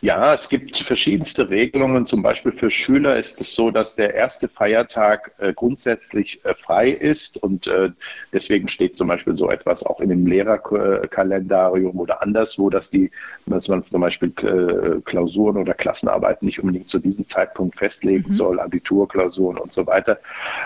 Ja, es gibt verschiedenste Regelungen. Zum Beispiel für Schüler ist es so, dass der erste Feiertag äh, grundsätzlich äh, frei ist und äh, deswegen steht zum Beispiel so etwas auch in dem Lehrerkalendarium oder anderswo, dass die, dass man zum Beispiel äh, Klausuren oder Klassenarbeiten nicht unbedingt zu diesem Zeitpunkt festlegen mhm. soll, Abiturklausuren und so weiter,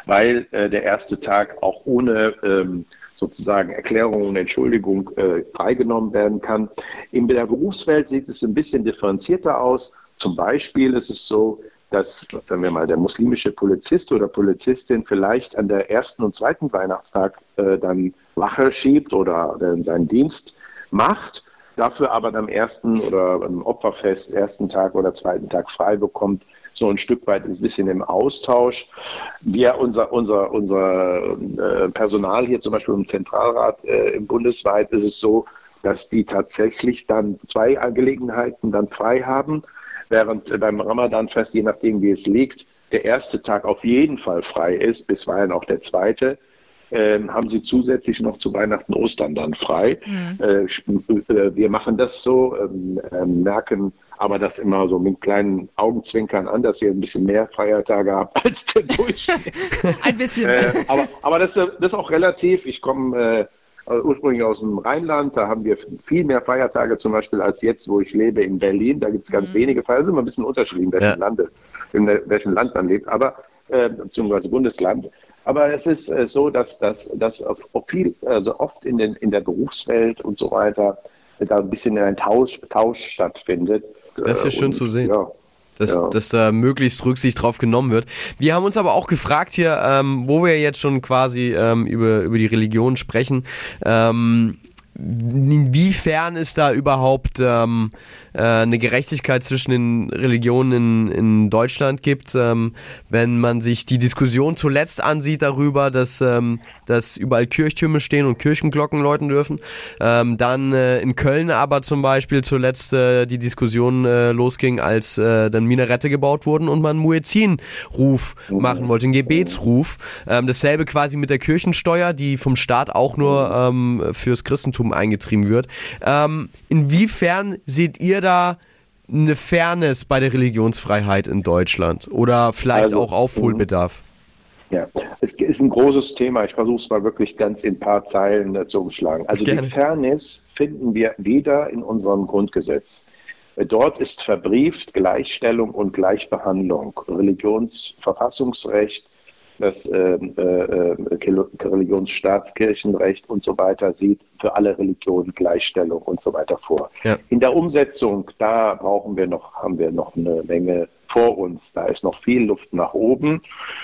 weil äh, der erste Tag auch ohne ähm, sozusagen Erklärung und Entschuldigung äh, freigenommen werden kann. In der Berufswelt sieht es ein bisschen differenzierter aus. Zum Beispiel ist es so, dass, sagen wir mal, der muslimische Polizist oder Polizistin vielleicht an der ersten und zweiten Weihnachtstag äh, dann Wache schiebt oder äh, seinen Dienst macht, dafür aber am ersten oder am Opferfest, ersten Tag oder zweiten Tag frei bekommt so ein Stück weit ein bisschen im Austausch. Wir, unser, unser, unser äh, Personal hier zum Beispiel im Zentralrat äh, im bundesweit ist es so, dass die tatsächlich dann zwei Angelegenheiten dann frei haben, während beim Ramadanfest, je nachdem wie es liegt, der erste Tag auf jeden Fall frei ist, bisweilen auch der zweite. Ähm, haben sie zusätzlich noch zu Weihnachten, Ostern dann frei. Mhm. Äh, äh wir machen das so, ähm, äh, merken aber das immer so mit kleinen Augenzwinkern an, dass ihr ein bisschen mehr Feiertage habt als der Durchschnitt. ein bisschen. Äh, aber aber das, das, ist auch relativ. Ich komme äh, ursprünglich aus dem Rheinland, da haben wir viel mehr Feiertage zum Beispiel als jetzt, wo ich lebe in Berlin. Da gibt es ganz mhm. wenige Feiertage. Das ist immer ein bisschen unterschiedlich, in welchem, ja. Lande, in welchem Land man lebt, aber äh, beziehungsweise Bundesland. Aber es ist äh, so, dass das dass viel, also oft in, den, in der Berufswelt und so weiter da ein bisschen ein Tausch, Tausch stattfindet. Das ist ja schön und, zu sehen. Ja, dass, ja. dass da möglichst Rücksicht drauf genommen wird. Wir haben uns aber auch gefragt hier, ähm, wo wir jetzt schon quasi ähm, über, über die Religion sprechen, ähm, inwiefern ist da überhaupt ähm, äh, eine Gerechtigkeit zwischen den Religionen in, in Deutschland gibt, ähm, wenn man sich die Diskussion zuletzt ansieht darüber, dass, ähm, dass überall Kirchtürme stehen und Kirchenglocken läuten dürfen. Ähm, dann äh, in Köln aber zum Beispiel zuletzt äh, die Diskussion äh, losging, als äh, dann Minarette gebaut wurden und man Muezzin-Ruf machen wollte, einen Gebetsruf. Ähm, dasselbe quasi mit der Kirchensteuer, die vom Staat auch nur ähm, fürs Christentum Christentum eingetrieben wird. Ähm, inwiefern seht ihr da eine Fairness bei der Religionsfreiheit in Deutschland oder vielleicht also, auch Aufholbedarf? Ja, es ist ein großes Thema. Ich versuche es mal wirklich ganz in ein paar Zeilen äh, zu umschlagen. Also Gerne. die Fairness finden wir weder in unserem Grundgesetz. Dort ist verbrieft Gleichstellung und Gleichbehandlung, Religionsverfassungsrecht, das äh, äh, Religionsstaatskirchenrecht und so weiter sieht für alle Religionen Gleichstellung und so weiter vor. Ja. In der Umsetzung, da brauchen wir noch, haben wir noch eine Menge vor uns. Da ist noch viel Luft nach oben.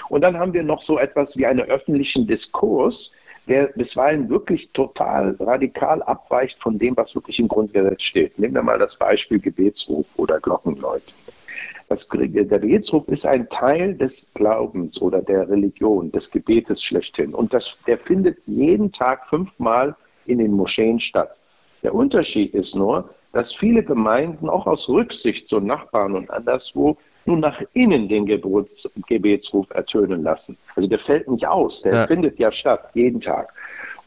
Und dann haben wir noch so etwas wie einen öffentlichen Diskurs, der bisweilen wirklich total radikal abweicht von dem, was wirklich im Grundgesetz steht. Nehmen wir mal das Beispiel Gebetsruf oder Glockenläuten. Das, der Gebetsruf ist ein Teil des Glaubens oder der Religion, des Gebetes schlechthin. Und das, der findet jeden Tag fünfmal in den Moscheen statt. Der Unterschied ist nur, dass viele Gemeinden auch aus Rücksicht zu Nachbarn und anderswo nun nach innen den Gebets, Gebetsruf ertönen lassen. Also der fällt nicht aus, der ja. findet ja statt, jeden Tag.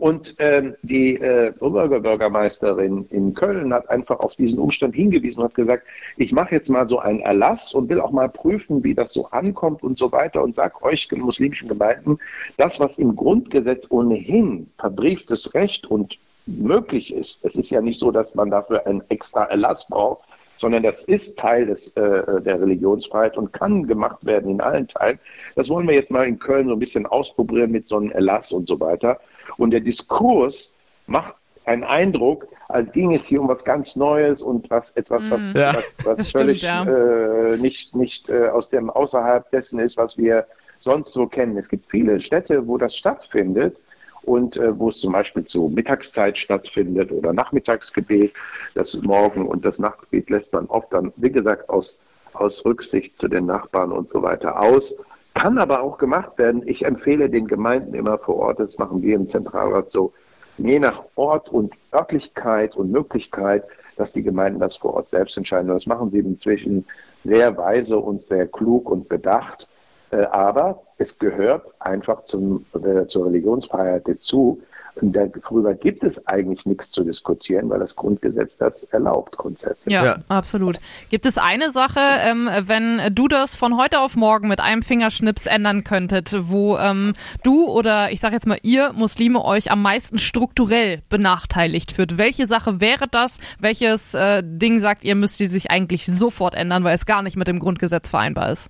Und ähm, die äh, Oberbürgermeisterin in Köln hat einfach auf diesen Umstand hingewiesen und hat gesagt, ich mache jetzt mal so einen Erlass und will auch mal prüfen, wie das so ankommt und so weiter und sage euch muslimischen Gemeinden, das, was im Grundgesetz ohnehin verbrieftes Recht und möglich ist, es ist ja nicht so, dass man dafür einen extra Erlass braucht, sondern das ist Teil des, äh, der Religionsfreiheit und kann gemacht werden in allen Teilen. Das wollen wir jetzt mal in Köln so ein bisschen ausprobieren mit so einem Erlass und so weiter. Und der Diskurs macht einen Eindruck, als ging es hier um was ganz Neues und was etwas, was, mhm. ja, was, was völlig stimmt, ja. äh, nicht, nicht äh, aus dem außerhalb dessen ist, was wir sonst so kennen. Es gibt viele Städte, wo das stattfindet und äh, wo es zum Beispiel zur Mittagszeit stattfindet oder Nachmittagsgebet. Das Morgen- und das Nachtgebet lässt man oft dann, wie gesagt, aus, aus Rücksicht zu den Nachbarn und so weiter aus. Kann aber auch gemacht werden. Ich empfehle den Gemeinden immer vor Ort, das machen wir im Zentralrat so, je nach Ort und Örtlichkeit und Möglichkeit, dass die Gemeinden das vor Ort selbst entscheiden. Und das machen sie inzwischen sehr weise und sehr klug und bedacht. Äh, aber es gehört einfach zum, äh, zur Religionsfreiheit dazu, und darüber gibt es eigentlich nichts zu diskutieren, weil das Grundgesetz das erlaubt grundsätzlich. Ja, ja. absolut. Gibt es eine Sache, ähm, wenn du das von heute auf morgen mit einem Fingerschnips ändern könntet, wo ähm, du oder ich sage jetzt mal ihr Muslime euch am meisten strukturell benachteiligt führt? Welche Sache wäre das? Welches äh, Ding sagt ihr, müsst ihr sich eigentlich sofort ändern, weil es gar nicht mit dem Grundgesetz vereinbar ist?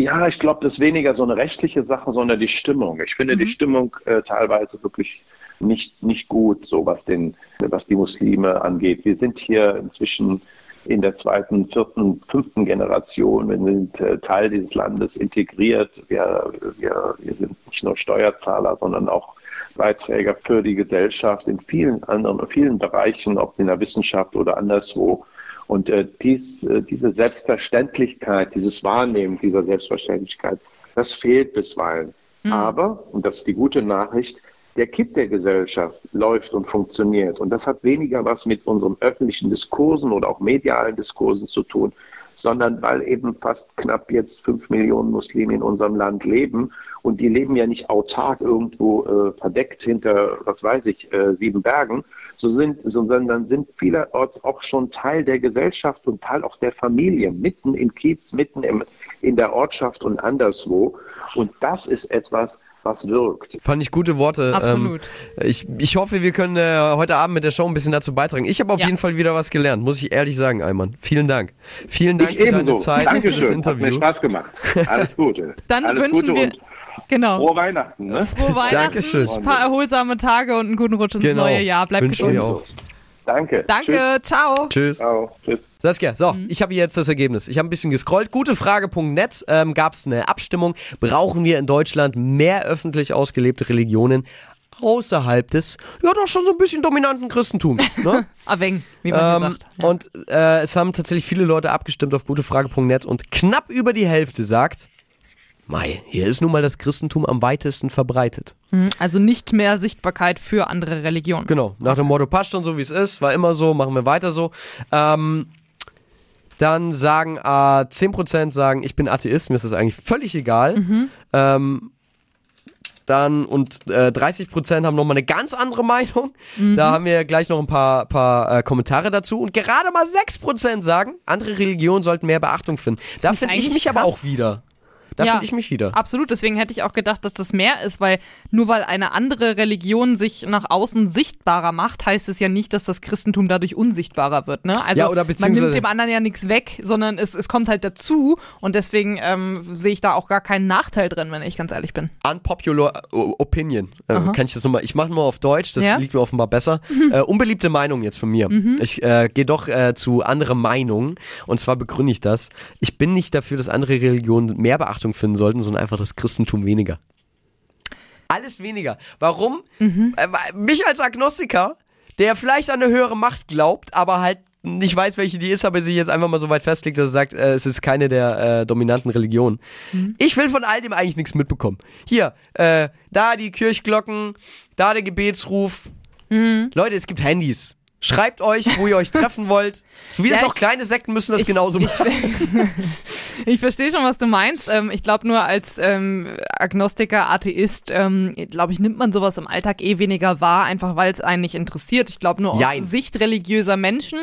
Ja, ich glaube, das ist weniger so eine rechtliche Sache, sondern die Stimmung. Ich finde mhm. die Stimmung äh, teilweise wirklich nicht, nicht gut, so was, den, was die Muslime angeht. Wir sind hier inzwischen in der zweiten, vierten, fünften Generation. Wir sind äh, Teil dieses Landes integriert. Wir, wir, wir sind nicht nur Steuerzahler, sondern auch Beiträger für die Gesellschaft in vielen anderen, vielen Bereichen, ob in der Wissenschaft oder anderswo. Und äh, dies, äh, diese Selbstverständlichkeit, dieses Wahrnehmen dieser Selbstverständlichkeit, das fehlt bisweilen. Mhm. Aber, und das ist die gute Nachricht, der Kipp der Gesellschaft läuft und funktioniert. Und das hat weniger was mit unseren öffentlichen Diskursen oder auch medialen Diskursen zu tun, sondern weil eben fast knapp jetzt fünf Millionen Muslime in unserem Land leben. Und die leben ja nicht autark irgendwo äh, verdeckt hinter, was weiß ich, äh, sieben Bergen, so sind, sondern sind vielerorts auch schon Teil der Gesellschaft und Teil auch der Familie, mitten im Kiez, mitten im, in der Ortschaft und anderswo. Und das ist etwas, was wirkt. Fand ich gute Worte. Absolut. Ähm, ich, ich hoffe, wir können äh, heute Abend mit der Show ein bisschen dazu beitragen. Ich habe auf ja. jeden Fall wieder was gelernt, muss ich ehrlich sagen, Ayman. Vielen Dank. Vielen Dank ich für ebenso. deine Zeit. Dankeschön. Das Interview. Hat mir Spaß gemacht. Alles Gute. Dann Alles wünschen Gute wir Genau. Frohe Weihnachten. Ne? Frohe Weihnachten. Dankeschön. Ein paar erholsame Tage und einen guten Rutsch ins genau. neue Jahr. Bleib Wünschen gesund. auch. Danke. Danke. Tschüss. Ciao. Tschüss. Ciao. Tschüss. Saskia, so, Mhm. ich habe jetzt das Ergebnis. Ich habe ein bisschen gescrollt. Gutefrage.net ähm, gab es eine Abstimmung. Brauchen wir in Deutschland mehr öffentlich ausgelebte Religionen außerhalb des, ja doch schon so ein bisschen dominanten Christentums? Ne? Aveng, wie man Ähm, gesagt. Ja. Und äh, es haben tatsächlich viele Leute abgestimmt auf gutefrage.net und knapp über die Hälfte sagt, Mai, hier ist nun mal das Christentum am weitesten verbreitet. Mhm. Also nicht mehr Sichtbarkeit für andere Religionen. Genau, nach dem Motto, passt schon so wie es ist, war immer so, machen wir weiter so. Ähm, dann sagen äh, 10% sagen, ich bin Atheist, mir ist das eigentlich völlig egal. Ähm, dann und äh, 30% haben nochmal eine ganz andere Meinung. Da haben wir gleich noch ein paar, paar äh, Kommentare dazu. Und gerade mal 6% sagen, andere Religionen sollten mehr Beachtung finden. Da finde ich mich aber krass. auch wieder. Da Ja. finde ich mich wieder. Absolut, deswegen hätte ich auch gedacht, dass das mehr ist, weil nur weil eine andere Religion sich nach außen sichtbarer macht, heißt es ja nicht, dass das Christentum dadurch unsichtbarer wird. Ne? Also Ja, oder man nimmt dem anderen ja nichts weg, sondern es, es kommt halt dazu und deswegen ähm, sehe ich da auch gar keinen Nachteil drin, wenn ich ganz ehrlich bin. Unpopular o- Opinion. Äh, kann ich das nochmal? Ich mache nur auf Deutsch, das Ja. liegt mir offenbar besser. Äh, unbeliebte Meinung jetzt von mir. Ich äh, gehe doch äh, zu anderen Meinungen und zwar begründe ich das. Ich bin nicht dafür, dass andere Religionen mehr Beachtung finden sollten, sondern einfach das Christentum weniger. Alles weniger. Warum? Weil- mich als Agnostiker, der vielleicht an eine höhere Macht glaubt, aber halt nicht weiß, welche die ist, aber sich jetzt einfach mal so weit festlegt, dass er sagt, äh, es ist keine der äh, dominanten Religionen. Mhm. Ich will von all dem eigentlich nichts mitbekommen. Hier, äh, da die Kirchglocken, da der Gebetsruf. Mhm. Leute, es gibt Handys. Schreibt euch, wo ihr euch treffen wollt. So wie das Ja, auch ich- kleine Sekten müssen das ich, genauso ich, machen. ich verstehe schon, was du meinst. Ähm, ich glaube nur als ähm, Agnostiker, Atheist, ähm, glaube ich, nimmt man sowas im Alltag eh weniger wahr, einfach weil es einen nicht interessiert. Ich glaube nur aus Jein. Sicht religiöser Menschen,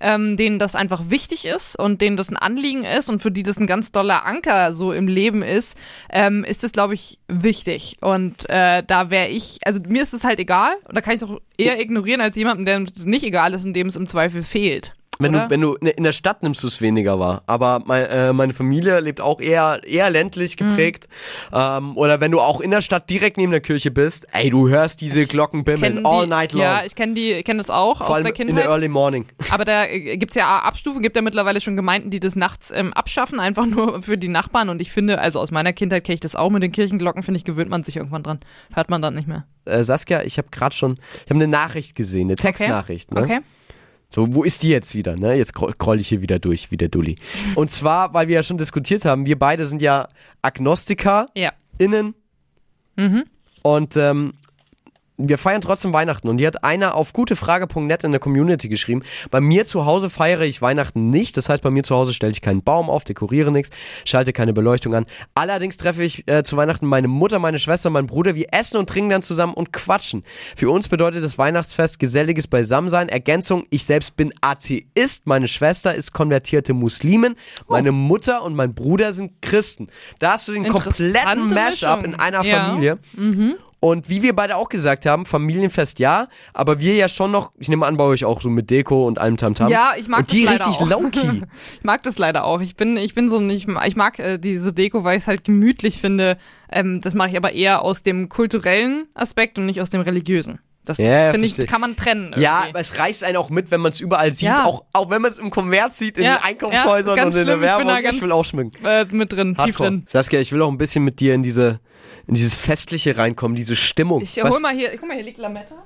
ähm, denen das einfach wichtig ist und denen das ein Anliegen ist und für die das ein ganz doller Anker so im Leben ist, ähm, ist es, glaube ich, wichtig. Und äh, da wäre ich, also mir ist es halt egal und da kann ich es auch eher ignorieren als jemandem, der es nicht egal ist und dem es im Zweifel fehlt. Wenn oder? du, wenn du in der Stadt nimmst du es weniger wahr. Aber mein, äh, meine Familie lebt auch eher, eher ländlich Mhm. geprägt. Ähm, oder wenn du auch in der Stadt direkt neben der Kirche bist, ey, du hörst diese Glocken bimmeln all die, night long. Ja, ich kenne die, kenne das auch Vor aus der in Kindheit. der Early Morning. Aber da äh, gibt's ja Abstufen, gibt ja mittlerweile schon Gemeinden, die das nachts ähm, abschaffen, einfach nur für die Nachbarn. Und ich finde, also aus meiner Kindheit kenne ich das auch mit den Kirchenglocken, finde ich, gewöhnt man sich irgendwann dran. Hört man dann nicht mehr. Äh, Saskia, ich habe gerade schon, ich habe eine Nachricht gesehen, eine Textnachricht. Ne? Okay. So, wo ist die jetzt wieder? Ne? Jetzt kroll ich hier wieder durch, wie der Dulli. Und zwar, weil wir ja schon diskutiert haben, wir beide sind ja Agnostiker Ja. innen Mhm. und ähm, wir feiern trotzdem Weihnachten. Und hier hat einer auf gutefrage.net in der Community geschrieben, bei mir zu Hause feiere ich Weihnachten nicht. Das heißt, bei mir zu Hause stelle ich keinen Baum auf, dekoriere nichts, schalte keine Beleuchtung an. Allerdings treffe ich äh, zu Weihnachten meine Mutter, meine Schwester, meinen Bruder. Wir essen und trinken dann zusammen und quatschen. Für uns bedeutet das Weihnachtsfest geselliges Beisammensein. Ergänzung, ich selbst bin Atheist, meine Schwester ist konvertierte Muslimin, meine Mutter und mein Bruder sind Christen. Da hast du den kompletten Mashup in einer Ja. Familie. Und wie wir beide auch gesagt haben, Familienfest ja, aber wir ja schon noch, ich nehme an, bei euch auch so mit Deko und allem Tamtam. Ja, ich mag Und die das leider richtig auch. low-key. Ich mag das leider auch. Ich bin, ich bin so nicht, ich mag äh, diese Deko, weil ich es halt gemütlich finde. Ähm, das mache ich aber eher aus dem kulturellen Aspekt und nicht aus dem religiösen. Das Ja, finde ich, kann man trennen. Ja, irgendwie. aber es reißt einen auch mit, wenn man es überall sieht, Ja. auch, auch wenn man es im Konvert sieht, in Ja, den Einkaufshäusern ja, und in der schlimm. Ich bin Werbung. Ich, ganz, will auch schminken. Äh, mit drin, tief Hardcore. drin. Saskia, ich will auch ein bisschen mit dir in diese in dieses Festliche reinkommen, diese Stimmung. Ich Was- hol mal hier, guck mal, hier liegt Lametta.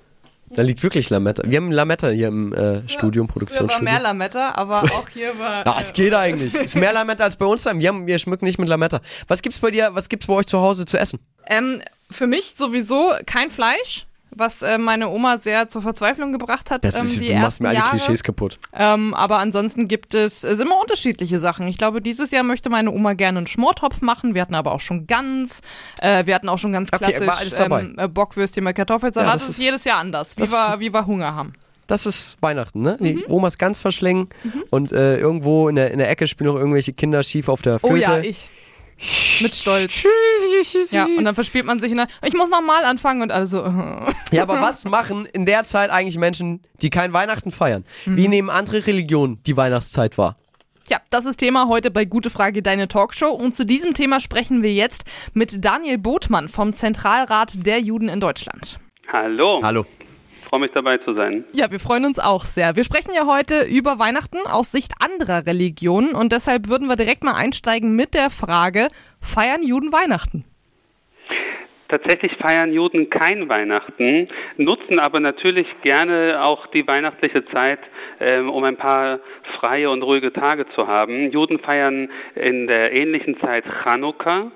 Da liegt wirklich Lametta. Wir haben Lametta hier im äh, Studio, im Früher war mehr Lametta, aber auch hier war. Ja, es geht eigentlich. Ist mehr Lametta als bei uns. Wir, haben, wir schmücken nicht mit Lametta. Was gibt's bei dir, was gibt's bei euch zu Hause zu essen? Ähm, für mich sowieso kein Fleisch, was äh, meine Oma sehr zur Verzweiflung gebracht hat. Das ähm, ist, die du machst ersten mir alle Jahre. Klischees kaputt. Ähm, aber ansonsten gibt es, es immer unterschiedliche Sachen. Ich glaube, dieses Jahr möchte meine Oma gerne einen Schmortopf machen. Wir hatten aber auch schon Gans. Äh, wir hatten auch schon ganz Okay, klassisch dabei. ähm, äh, Bockwürstchen mit Kartoffelsalat. Ja, das, das ist jedes Jahr anders, wie wir, wie wir Hunger haben. Das ist Weihnachten, ne? Mhm. Die Omas ganz verschlingen und äh, irgendwo in der, in der Ecke spielen noch irgendwelche Kinder schief auf der Flöte. Oh ja, ich. Mit Stolz. Ja, und dann verspielt man sich in der, ich muss nochmal anfangen und also. Ja, aber was machen in der Zeit eigentlich Menschen, die kein Weihnachten feiern? Wie Mhm. nehmen andere Religionen die Weihnachtszeit wahr? Ja, das ist Thema heute bei Gute Frage, deine Talkshow. Und zu diesem Thema sprechen wir jetzt mit Daniel Bothmann vom Zentralrat der Juden in Deutschland. Hallo. Hallo. Freue mich dabei zu sein. Ja, wir freuen uns auch sehr. Wir sprechen ja heute über Weihnachten aus Sicht anderer Religionen und deshalb würden wir direkt mal einsteigen mit der Frage, feiern Juden Weihnachten? Tatsächlich feiern Juden kein Weihnachten, nutzen aber natürlich gerne auch die weihnachtliche Zeit, ähm, um ein paar freie und ruhige Tage zu haben. Juden feiern in der ähnlichen Zeit Chanukka.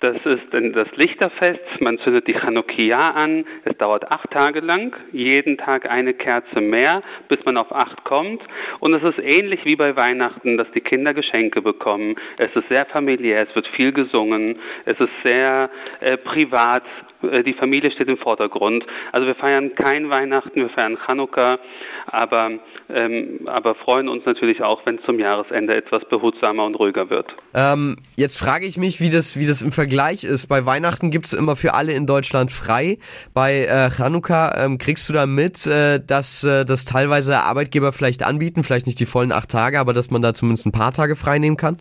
Das ist das Lichterfest. Man zündet die Chanukia an. Es dauert acht Tage lang. Jeden Tag eine Kerze mehr, bis man auf acht kommt. Und es ist ähnlich wie bei Weihnachten, dass die Kinder Geschenke bekommen. Es ist sehr familiär. Es wird viel gesungen. Es ist sehr äh, privat. Äh, Die Familie steht im Vordergrund. Also wir feiern kein Weihnachten, wir feiern Chanukka, aber, ähm, aber freuen uns natürlich auch, wenn zum Jahresende etwas behutsamer und ruhiger wird. Ähm, jetzt frage ich mich, wie das, wie das im Vergleich ist. Bei Weihnachten gibt es immer für alle in Deutschland frei. Bei äh, Chanukka ähm, kriegst du da mit, äh, dass äh, das teilweise Arbeitgeber vielleicht anbieten, vielleicht nicht die vollen acht Tage, aber dass man da zumindest ein paar Tage frei nehmen kann?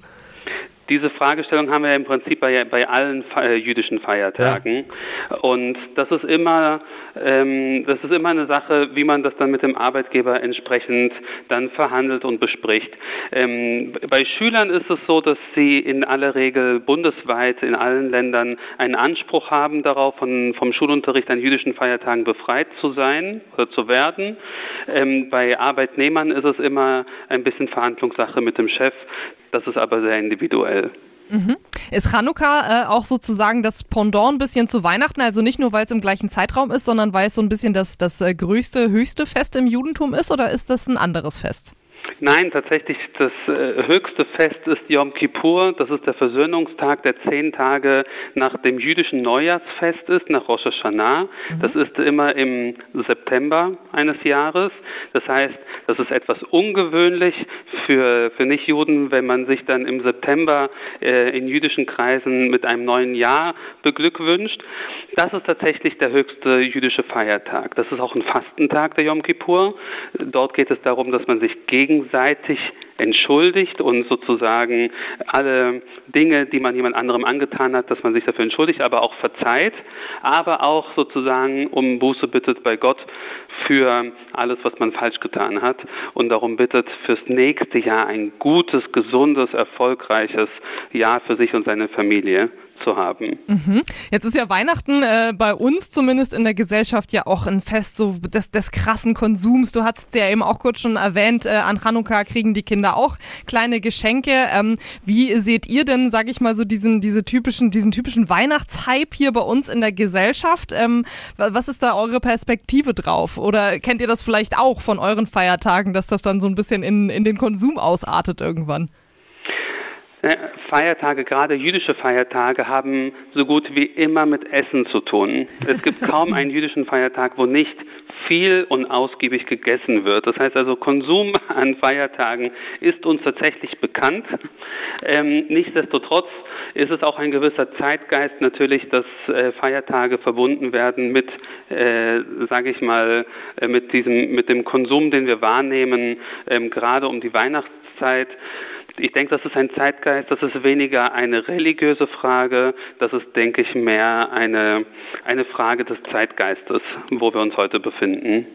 Diese Fragestellung haben wir im Prinzip bei, bei allen äh, jüdischen Feiertagen. Ja. Und das ist immer, ähm, das ist immer eine Sache, wie man das dann mit dem Arbeitgeber entsprechend dann verhandelt und bespricht. Ähm, bei Schülern ist es so, dass sie in aller Regel bundesweit in allen Ländern einen Anspruch haben darauf, von, vom Schulunterricht an jüdischen Feiertagen befreit zu sein oder zu werden. Ähm, bei Arbeitnehmern ist es immer ein bisschen Verhandlungssache mit dem Chef. Das ist aber sehr individuell. Mhm. Ist Chanukka äh, auch sozusagen das Pendant ein bisschen zu Weihnachten? Also nicht nur, weil es im gleichen Zeitraum ist, sondern weil es so ein bisschen das, das äh, größte, höchste Fest im Judentum ist? Oder ist das ein anderes Fest? Nein, tatsächlich das äh, höchste Fest ist Yom Kippur. Das ist der Versöhnungstag, der zehn Tage nach dem jüdischen Neujahrsfest ist, nach Rosh Hashanah. Mhm. Das ist immer im September eines Jahres. Das heißt, das ist etwas ungewöhnlich für, für Nichtjuden, wenn man sich dann im September äh, in jüdischen Kreisen mit einem neuen Jahr beglückwünscht. Das ist tatsächlich der höchste jüdische Feiertag. Das ist auch ein Fastentag der Yom Kippur. Dort geht es darum, dass man sich gegenseitig gegenseitig entschuldigt und sozusagen alle Dinge, die man jemand anderem angetan hat, dass man sich dafür entschuldigt, aber auch verzeiht, aber auch sozusagen um Buße bittet bei Gott für alles, was man falsch getan hat und darum bittet, fürs nächste Jahr ein gutes, gesundes, erfolgreiches Jahr für sich und seine Familie zu haben. Mhm. Jetzt ist ja Weihnachten äh, bei uns zumindest in der Gesellschaft ja auch ein Fest so des, des krassen Konsums. Du hast ja eben auch kurz schon erwähnt, äh, an Chanukka kriegen die Kinder auch kleine Geschenke. Ähm, wie seht ihr denn, sag ich mal, so diesen, diese typischen, diesen typischen Weihnachtshype hier bei uns in der Gesellschaft? Ähm, was ist da eure Perspektive drauf? Oder kennt ihr das vielleicht auch von euren Feiertagen, dass das dann so ein bisschen in, in den Konsum ausartet irgendwann? Äh, Feiertage, gerade jüdische Feiertage, haben so gut wie immer mit Essen zu tun. Es gibt kaum einen jüdischen Feiertag, wo nicht viel und ausgiebig gegessen wird. Das heißt also, Konsum an Feiertagen ist uns tatsächlich bekannt. Ähm, nichtsdestotrotz ist es auch ein gewisser Zeitgeist natürlich, dass äh, Feiertage verbunden werden mit, äh, sage ich mal, äh, mit diesem, mit dem Konsum, den wir wahrnehmen, ähm, gerade um die Weihnachtszeit. Ich denke, das ist ein Zeitgeist, das ist weniger eine religiöse Frage, das ist, denke ich, mehr eine, eine Frage des Zeitgeistes, wo wir uns heute befinden.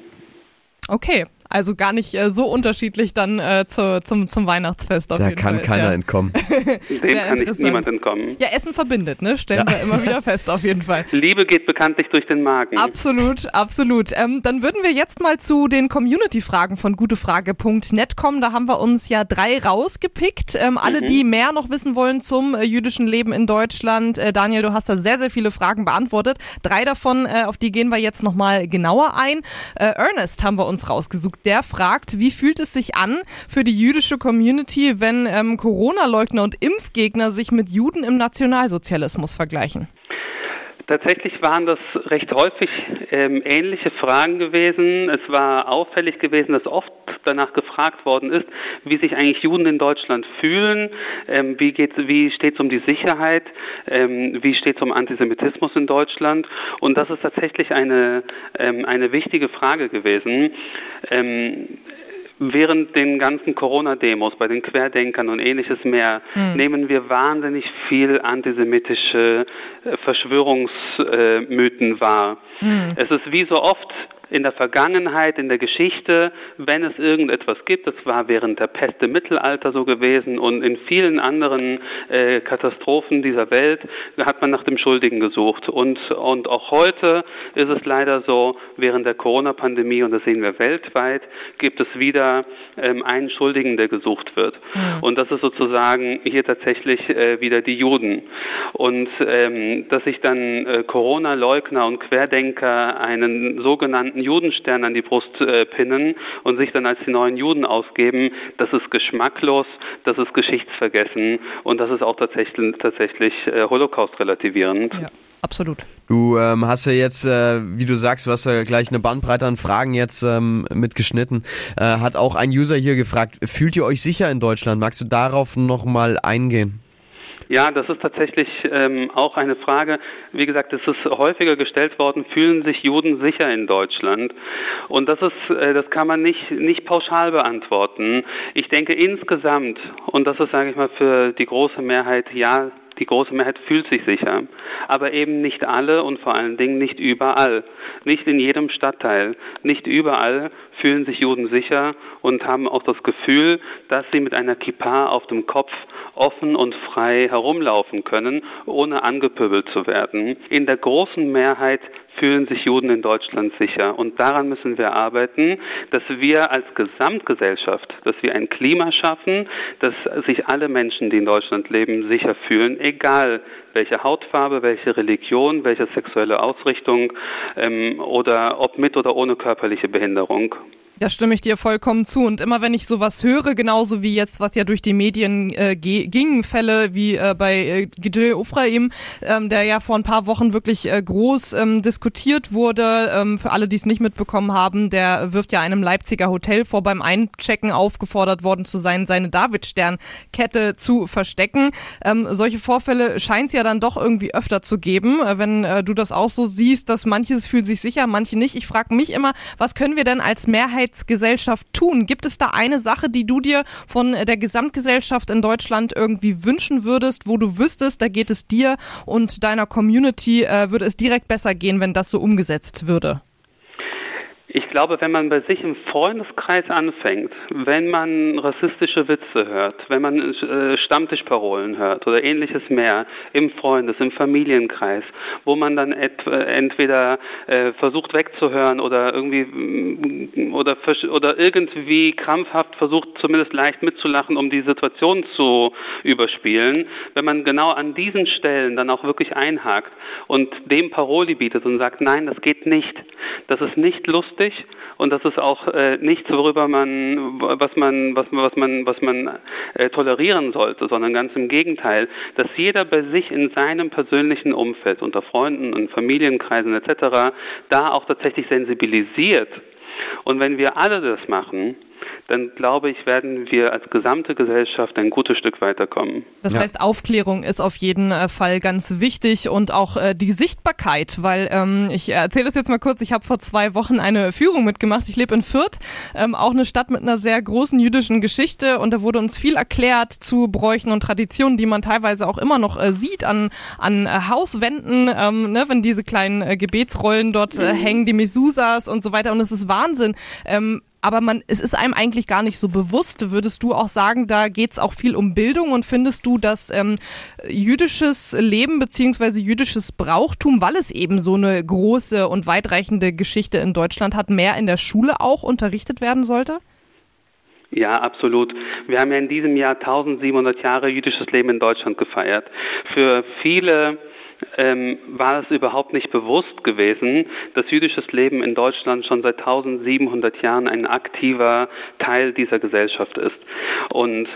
Okay, also gar nicht äh, so unterschiedlich dann äh, zu, zum, zum Weihnachtsfest. Auf da jeden kann Fall. keiner ja. entkommen. Dem kann nicht niemand entkommen. Ja, Essen verbindet, ne? Stellen ja. wir immer wieder fest, auf jeden Fall. Liebe geht bekanntlich durch den Magen. Absolut, absolut. Ähm, dann würden wir jetzt mal zu den Community-Fragen von gutefrage.net kommen. Da haben wir uns ja drei rausgepickt. Ähm, alle, mhm. die mehr noch wissen wollen zum äh, jüdischen Leben in Deutschland. Äh, Daniel, du hast da sehr, sehr viele Fragen beantwortet. Drei davon, äh, auf die gehen wir jetzt nochmal genauer ein. Äh, Ernest haben wir uns rausgesucht der fragt, wie fühlt es sich an für die jüdische Community, wenn ähm, Corona-Leugner und Impfgegner sich mit Juden im Nationalsozialismus vergleichen? Tatsächlich waren das recht häufig ähm, ähnliche Fragen gewesen. Es war auffällig gewesen, dass oft danach gefragt worden ist, wie sich eigentlich Juden in Deutschland fühlen, ähm, wie, wie steht es um die Sicherheit, ähm, wie steht es um Antisemitismus in Deutschland. Und das ist tatsächlich eine, ähm, eine wichtige Frage gewesen. Während den ganzen Corona-Demos, bei den Querdenkern und ähnliches mehr, mhm. nehmen wir wahnsinnig viel antisemitische äh, Verschwörungsmythen wahr. Mhm. Es ist wie so oft in der Vergangenheit, in der Geschichte, wenn es irgendetwas gibt, das war während der Pest im Mittelalter so gewesen und in vielen anderen äh, Katastrophen dieser Welt, hat man nach dem Schuldigen gesucht. Und, und auch heute ist es leider so, während der Corona-Pandemie, und das sehen wir weltweit, gibt es wieder ähm, einen Schuldigen, der gesucht wird. Mhm. Und das ist sozusagen hier tatsächlich äh, wieder die Juden. Und ähm, dass sich dann äh, Corona-Leugner und Querdenker einen sogenannten Judenstern an die Brust äh, pinnen und sich dann als die neuen Juden ausgeben, das ist geschmacklos, das ist geschichtsvergessen und das ist auch tatsächlich, tatsächlich äh, Holocaust relativierend. Ja absolut. Du ähm, hast ja jetzt, äh, wie du sagst, du hast ja gleich eine Bandbreite an Fragen jetzt ähm, mitgeschnitten. Äh, hat auch ein User hier gefragt, fühlt ihr euch sicher in Deutschland? Magst du darauf nochmal eingehen? Ja, das ist tatsächlich ähm, auch eine Frage. Wie gesagt, es ist häufiger gestellt worden, fühlen sich Juden sicher in Deutschland? Und das ist, äh, das kann man nicht, nicht pauschal beantworten. Ich denke insgesamt, und das ist, sage ich mal, für die große Mehrheit, ja, die große Mehrheit fühlt sich sicher, aber eben nicht alle und vor allen Dingen nicht überall, nicht in jedem Stadtteil, nicht überall fühlen sich Juden sicher und haben auch das Gefühl, dass sie mit einer Kippa auf dem Kopf offen und frei herumlaufen können, ohne angepöbelt zu werden. In der großen Mehrheit fühlen sich Juden in Deutschland sicher. Und daran müssen wir arbeiten, dass wir als Gesamtgesellschaft, dass wir ein Klima schaffen, dass sich alle Menschen, die in Deutschland leben, sicher fühlen, egal welche Hautfarbe, welche Religion, welche sexuelle Ausrichtung ähm, oder ob mit oder ohne körperliche Behinderung. Da stimme ich dir vollkommen zu. Und immer wenn ich sowas höre, genauso wie jetzt, was ja durch die Medien äh, ging, Fälle wie äh, bei äh, Gidil Ufraim, ähm, der ja vor ein paar Wochen wirklich äh, groß ähm, diskutiert wurde. Ähm, für alle, die es nicht mitbekommen haben, der wirft ja einem Leipziger Hotel vor, beim Einchecken aufgefordert worden zu sein, seine Davidstern-Kette zu verstecken. Ähm, solche Vorfälle scheint es ja dann doch irgendwie öfter zu geben, äh, wenn äh, du das auch so siehst, dass manches fühlt sich sicher, manche nicht. Ich frage mich immer, was können wir denn als Mehrheit Mehrheitsgesellschaft tun? Gibt es da eine Sache, die du dir von der Gesamtgesellschaft in Deutschland irgendwie wünschen würdest, wo du wüsstest, da geht es dir und deiner Community, äh, würde es direkt besser gehen, wenn das so umgesetzt würde? Ich glaube, wenn man bei sich im Freundeskreis anfängt, wenn man rassistische Witze hört, wenn man äh, Stammtischparolen hört oder ähnliches mehr im Freundes-, im Familienkreis, wo man dann entweder äh, versucht wegzuhören oder irgendwie mm, oder oder irgendwie krampfhaft versucht, zumindest leicht mitzulachen, um die Situation zu überspielen, wenn man genau an diesen Stellen dann auch wirklich einhakt und dem Paroli bietet und sagt, nein, das geht nicht, das ist nicht lustig lustig und das ist auch äh, nichts, worüber man, was man, was, was man, was man äh, tolerieren sollte, sondern ganz im Gegenteil, dass jeder bei sich in seinem persönlichen Umfeld, unter Freunden und Familienkreisen etc., da auch tatsächlich sensibilisiert. Und wenn wir alle das machen, dann glaube ich, werden wir als gesamte Gesellschaft ein gutes Stück weiterkommen. Das ja. heißt, Aufklärung ist auf jeden äh, Fall ganz wichtig und auch äh, die Sichtbarkeit, weil ähm, ich erzähle das jetzt mal kurz, ich habe vor zwei Wochen eine Führung mitgemacht. Ich lebe in Fürth, ähm, auch eine Stadt mit einer sehr großen jüdischen Geschichte und da wurde uns viel erklärt zu Bräuchen und Traditionen, die man teilweise auch immer noch äh, sieht an, an äh, Hauswänden, ähm, ne, wenn diese kleinen äh, Gebetsrollen dort äh, hängen, die Mesusas und so weiter und es ist Wahnsinn. Ähm, aber man, es ist einem eigentlich gar nicht so bewusst. Würdest du auch sagen, da geht es auch viel um Bildung und findest du, dass ähm, jüdisches Leben beziehungsweise jüdisches Brauchtum, weil es eben so eine große und weitreichende Geschichte in Deutschland hat, mehr in der Schule auch unterrichtet werden sollte? Ja, absolut. Wir haben ja in diesem Jahr 1700 Jahre jüdisches Leben in Deutschland gefeiert. Für viele ähm, war es überhaupt nicht bewusst gewesen, dass jüdisches Leben in Deutschland schon seit 1700 Jahren ein aktiver Teil dieser Gesellschaft ist. Und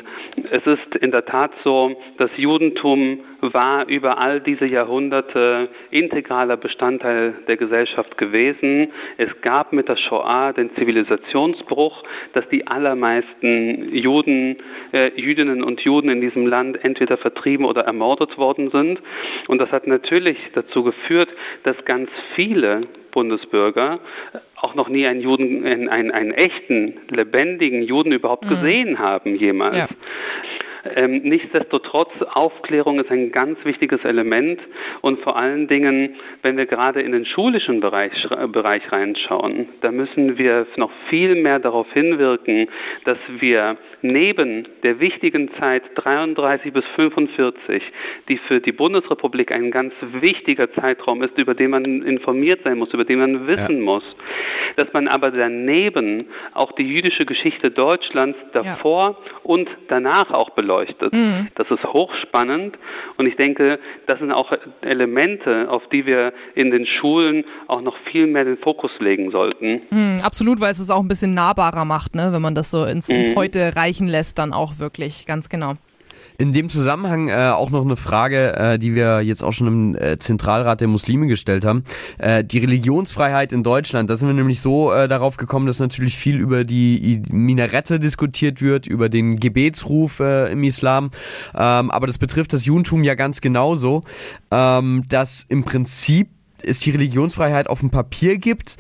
es ist in der Tat so, das Judentum war über all diese Jahrhunderte integraler Bestandteil der Gesellschaft gewesen. Es gab mit der Shoah den Zivilisationsbruch, dass die allermeisten Juden, äh, Jüdinnen und Juden in diesem Land entweder vertrieben oder ermordet worden sind. Und das hat natürlich dazu geführt, dass ganz viele Bundesbürger auch noch nie einen Juden, einen, einen, einen echten, lebendigen Juden überhaupt mhm. gesehen haben jemals. Ja. Ähm, nichtsdestotrotz, Aufklärung ist ein ganz wichtiges Element und vor allen Dingen, wenn wir gerade in den schulischen Bereich, Bereich reinschauen, da müssen wir noch viel mehr darauf hinwirken, dass wir neben der wichtigen Zeit 33 bis 45, die für die Bundesrepublik ein ganz wichtiger Zeitraum ist, über den man informiert sein muss, über den man wissen ja. muss, dass man aber daneben auch die jüdische Geschichte Deutschlands davor ja. und danach auch beleuchtet. Mhm. Das ist hochspannend und ich denke, das sind auch Elemente, auf die wir in den Schulen auch noch viel mehr den Fokus legen sollten. Mhm, absolut, weil es es auch ein bisschen nahbarer macht, ne? wenn man das so ins, ins mhm. Heute reichen lässt, dann auch wirklich, ganz genau. In dem Zusammenhang äh, auch noch eine Frage, äh, die wir jetzt auch schon im äh, Zentralrat der Muslime gestellt haben. Äh, die Religionsfreiheit in Deutschland, da sind wir nämlich so äh, darauf gekommen, dass natürlich viel über die Minarette diskutiert wird, über den Gebetsruf äh, im Islam. Ähm, aber das betrifft das Judentum ja ganz genauso, ähm, dass im Prinzip es die Religionsfreiheit auf dem Papier gibt,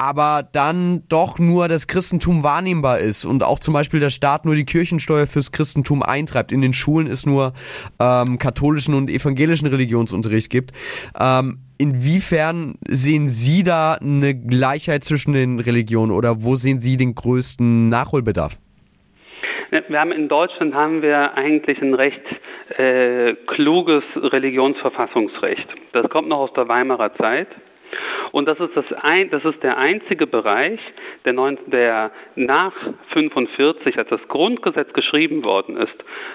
aber dann doch nur das Christentum wahrnehmbar ist und auch zum Beispiel der Staat nur die Kirchensteuer fürs Christentum eintreibt. In den Schulen es nur ähm, katholischen und evangelischen Religionsunterricht gibt. Ähm, inwiefern sehen Sie da eine Gleichheit zwischen den Religionen oder wo sehen Sie den größten Nachholbedarf? Wir haben in Deutschland haben wir eigentlich ein recht äh, kluges Religionsverfassungsrecht. Das kommt noch aus der Weimarer Zeit. Und das ist, das, ein, das ist der einzige Bereich, der, neun, der nach 45, als das Grundgesetz geschrieben worden ist,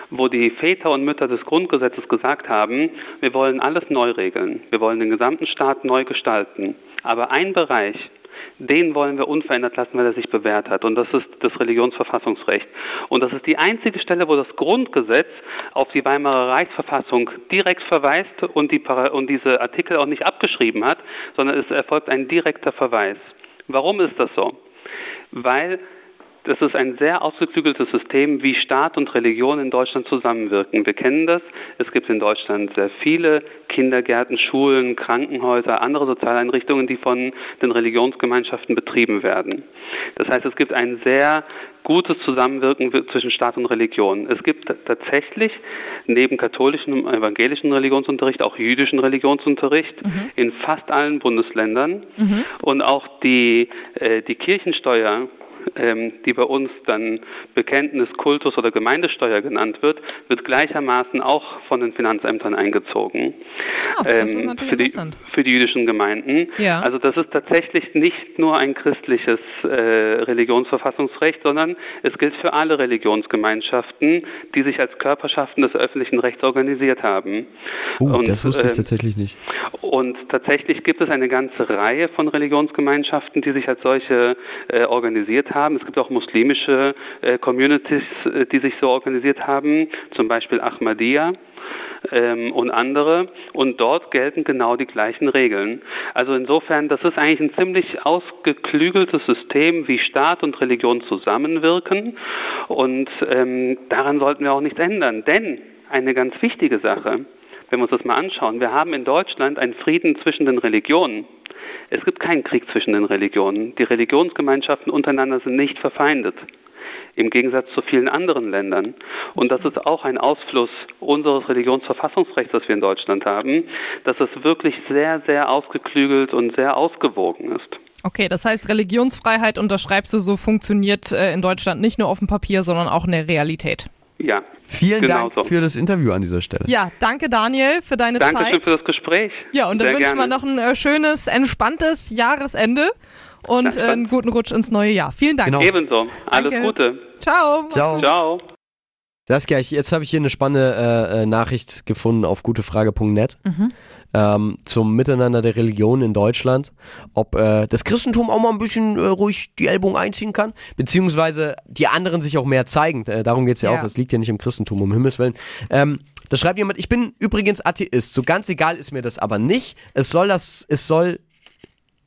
wo die Väter und Mütter des Grundgesetzes gesagt haben, wir wollen alles neu regeln, wir wollen den gesamten Staat neu gestalten. Aber ein Bereich, den wollen wir unverändert lassen, weil er sich bewährt hat. Und das ist das Religionsverfassungsrecht. Und das ist die einzige Stelle, wo das Grundgesetz auf die Weimarer Reichsverfassung direkt verweist und, die, und diese Artikel auch nicht abgeschrieben hat, sondern es erfolgt ein direkter Verweis. Warum ist das so? Weil das ist ein sehr ausgeklügeltes System, wie Staat und Religion in Deutschland zusammenwirken. Wir kennen das. Es gibt in Deutschland sehr viele Kindergärten, Schulen, Krankenhäuser, andere Sozialeinrichtungen, die von den Religionsgemeinschaften betrieben werden. Das heißt, es gibt ein sehr gutes Zusammenwirken zwischen Staat und Religion. Es gibt tatsächlich neben katholischen und evangelischen Religionsunterricht auch jüdischen Religionsunterricht mhm. in fast allen Bundesländern mhm. und auch die, äh, die Kirchensteuer die bei uns dann Bekenntnis, Kultus oder Gemeindesteuer genannt wird, wird gleichermaßen auch von den Finanzämtern eingezogen. Oh, das ähm, ist für, die, für die jüdischen Gemeinden. Ja. Also das ist tatsächlich nicht nur ein christliches äh, Religionsverfassungsrecht, sondern es gilt für alle Religionsgemeinschaften, die sich als Körperschaften des öffentlichen Rechts organisiert haben. Uh, und, das wusste ich äh, tatsächlich nicht. Und tatsächlich gibt es eine ganze Reihe von Religionsgemeinschaften, die sich als solche äh, organisiert haben. Es gibt auch muslimische äh, Communities, äh, die sich so organisiert haben, zum Beispiel Ahmadiyya ähm, und andere. Und dort gelten genau die gleichen Regeln. Also insofern, das ist eigentlich ein ziemlich ausgeklügeltes System, wie Staat und Religion zusammenwirken. Und ähm, daran sollten wir auch nichts ändern. Denn eine ganz wichtige Sache, wenn wir uns das mal anschauen, wir haben in Deutschland einen Frieden zwischen den Religionen. Es gibt keinen Krieg zwischen den Religionen. Die Religionsgemeinschaften untereinander sind nicht verfeindet. Im Gegensatz zu vielen anderen Ländern. Und das ist auch ein Ausfluss unseres Religionsverfassungsrechts, das wir in Deutschland haben, dass es wirklich sehr, sehr ausgeklügelt und sehr ausgewogen ist. Okay, das heißt, Religionsfreiheit, unterschreibst du so, funktioniert äh, in Deutschland nicht nur auf dem Papier, sondern auch in der Realität. Ja. Vielen genau Dank so. für das Interview an dieser Stelle. Ja, danke Daniel für deine Dankeschön Zeit. Dankeschön für das Gespräch. Ja, und dann Sehr wünschen wir noch ein äh, schönes, entspanntes Jahresende und äh, einen guten Rutsch ins neue Jahr. Vielen Dank. Genau. Ebenso. Alles danke. Gute. Ciao. Ciao. Ciao. Saskia, jetzt habe ich hier eine spannende äh, äh, Nachricht gefunden auf gutefrage.net. Mhm ähm, zum Miteinander der Religion in Deutschland, ob äh, das Christentum auch mal ein bisschen äh, ruhig die Ellbogen einziehen kann, beziehungsweise die anderen sich auch mehr zeigen. Äh, darum geht es ja, ja, auch. Es liegt ja nicht im Christentum, um Himmels Willen. Ähm, da schreibt jemand, ich bin übrigens Atheist. So ganz egal ist mir das aber nicht. Es soll das, es soll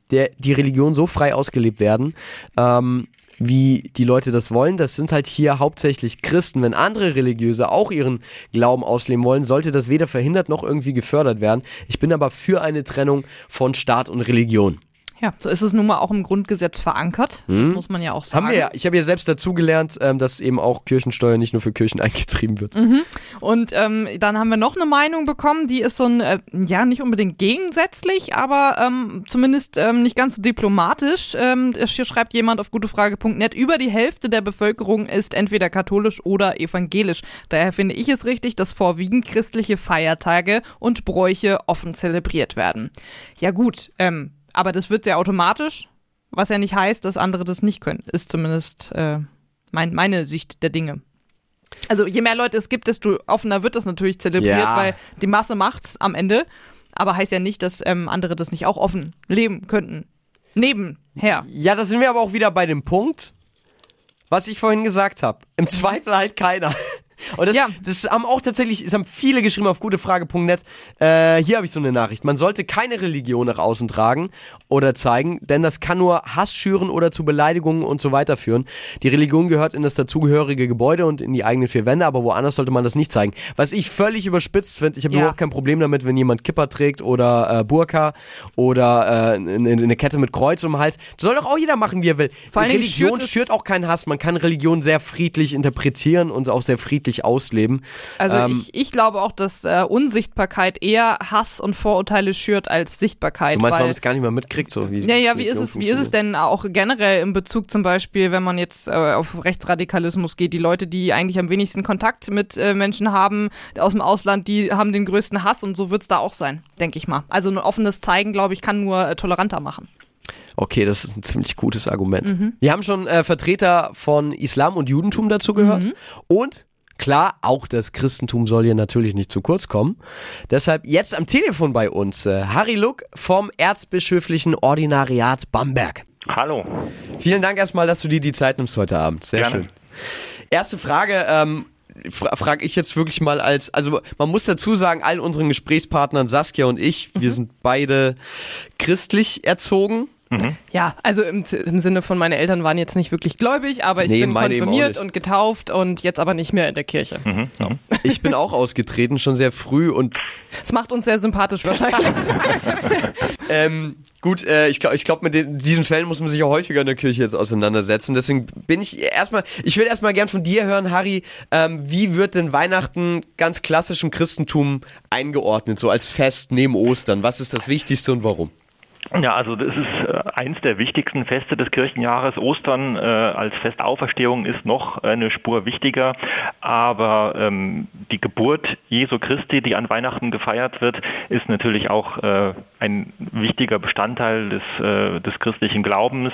der, die Religion so frei ausgelebt werden, ähm, wie die Leute das wollen. Das sind halt hier hauptsächlich Christen. Wenn andere Religiöse auch ihren Glauben ausleben wollen, sollte das weder verhindert noch irgendwie gefördert werden. Ich bin aber für eine Trennung von Staat und Religion. Ja, so ist es nun mal auch im Grundgesetz verankert. Das hm. muss man ja auch sagen. Haben wir ja. Ich habe ja selbst dazugelernt, ähm, dass eben auch Kirchensteuer nicht nur für Kirchen eingetrieben wird. Mhm. Und ähm, dann haben wir noch eine Meinung bekommen, die ist so ein, äh, ja, nicht unbedingt gegensätzlich, aber ähm, zumindest ähm, nicht ganz so diplomatisch. Ähm, hier schreibt jemand auf gutefrage.net, über die Hälfte der Bevölkerung ist entweder katholisch oder evangelisch. Daher finde ich es richtig, dass vorwiegend christliche Feiertage und Bräuche offen zelebriert werden. Ja gut, ähm, aber das wird sehr automatisch, was ja nicht heißt, dass andere das nicht können. Ist zumindest äh, mein, meine Sicht der Dinge. Also je mehr Leute es gibt, desto offener wird das natürlich zelebriert, ja. weil die Masse macht's am Ende. Aber heißt ja nicht, dass ähm, andere das nicht auch offen leben könnten. Nebenher. Ja, da sind wir aber auch wieder bei dem Punkt, was ich vorhin gesagt habe. Im Zweifel halt keiner. Und das, Ja. das haben auch tatsächlich, es haben viele geschrieben auf gutefrage.net. Äh, hier habe ich so eine Nachricht. Man sollte keine Religion nach außen tragen oder zeigen, denn das kann nur Hass schüren oder zu Beleidigungen und so weiter führen. Die Religion gehört in das dazugehörige Gebäude und in die eigenen vier Wände, aber woanders sollte man das nicht zeigen. Was ich völlig überspitzt finde, ich habe Ja. überhaupt kein Problem damit, wenn jemand Kipper trägt oder äh, Burka oder äh, eine, Kette mit Kreuz um den Hals. Das soll doch auch jeder machen, wie er will. Religion schürt schürt auch keinen Hass. Man kann Religion sehr friedlich interpretieren und auch sehr friedlich ausleben. Also Ähm, ich, ich glaube auch, dass äh, Unsichtbarkeit eher Hass und Vorurteile schürt als Sichtbarkeit. Du meinst, weil man es gar nicht mehr mitkriegt, so wie Ja, ja, wie ist es, wie ist es denn auch generell im Bezug zum Beispiel, wenn man jetzt äh, auf Rechtsradikalismus geht, die Leute, die eigentlich am wenigsten Kontakt mit äh, Menschen haben aus dem Ausland, die haben den größten Hass und so wird's da auch sein, denke ich mal. Also ein offenes Zeigen, glaube ich, kann nur äh, toleranter machen. Okay, das ist ein ziemlich gutes Argument. Mhm. Wir haben schon äh, Vertreter von Islam und Judentum dazu gehört. Mhm. Und klar, auch das Christentum soll hier natürlich nicht zu kurz kommen. Deshalb jetzt am Telefon bei uns äh, Harry Luck vom Erzbischöflichen Ordinariat Bamberg. Hallo. Vielen Dank erstmal, dass du dir die Zeit nimmst heute Abend. Sehr Gerne. schön. Erste Frage, ähm, fra frage ich jetzt wirklich mal als, also man muss dazu sagen, all unseren Gesprächspartnern Saskia und ich, Mhm. wir sind beide christlich erzogen. Ja, also im, im Sinne von meine Eltern waren jetzt nicht wirklich gläubig, aber ich Nee, bin konfirmiert und getauft und jetzt aber nicht mehr in der Kirche. Ich bin auch ausgetreten, schon sehr früh und Das macht uns sehr sympathisch wahrscheinlich. ähm, gut, äh, ich glaube, ich glaub, mit den, diesen Fällen muss man sich ja häufiger in der Kirche jetzt auseinandersetzen. Deswegen bin ich erstmal, ich würde erstmal gern von dir hören, Harry, ähm, wie wird denn Weihnachten ganz klassisch im Christentum eingeordnet, so als Fest neben Ostern? Was ist das Wichtigste und warum? Ja, also das ist äh, eins der wichtigsten Feste des Kirchenjahres. Ostern äh, als Festauferstehung ist noch eine Spur wichtiger, aber ähm, die Geburt Jesu Christi, die an Weihnachten gefeiert wird, ist natürlich auch äh, ein wichtiger Bestandteil des, äh, des christlichen Glaubens.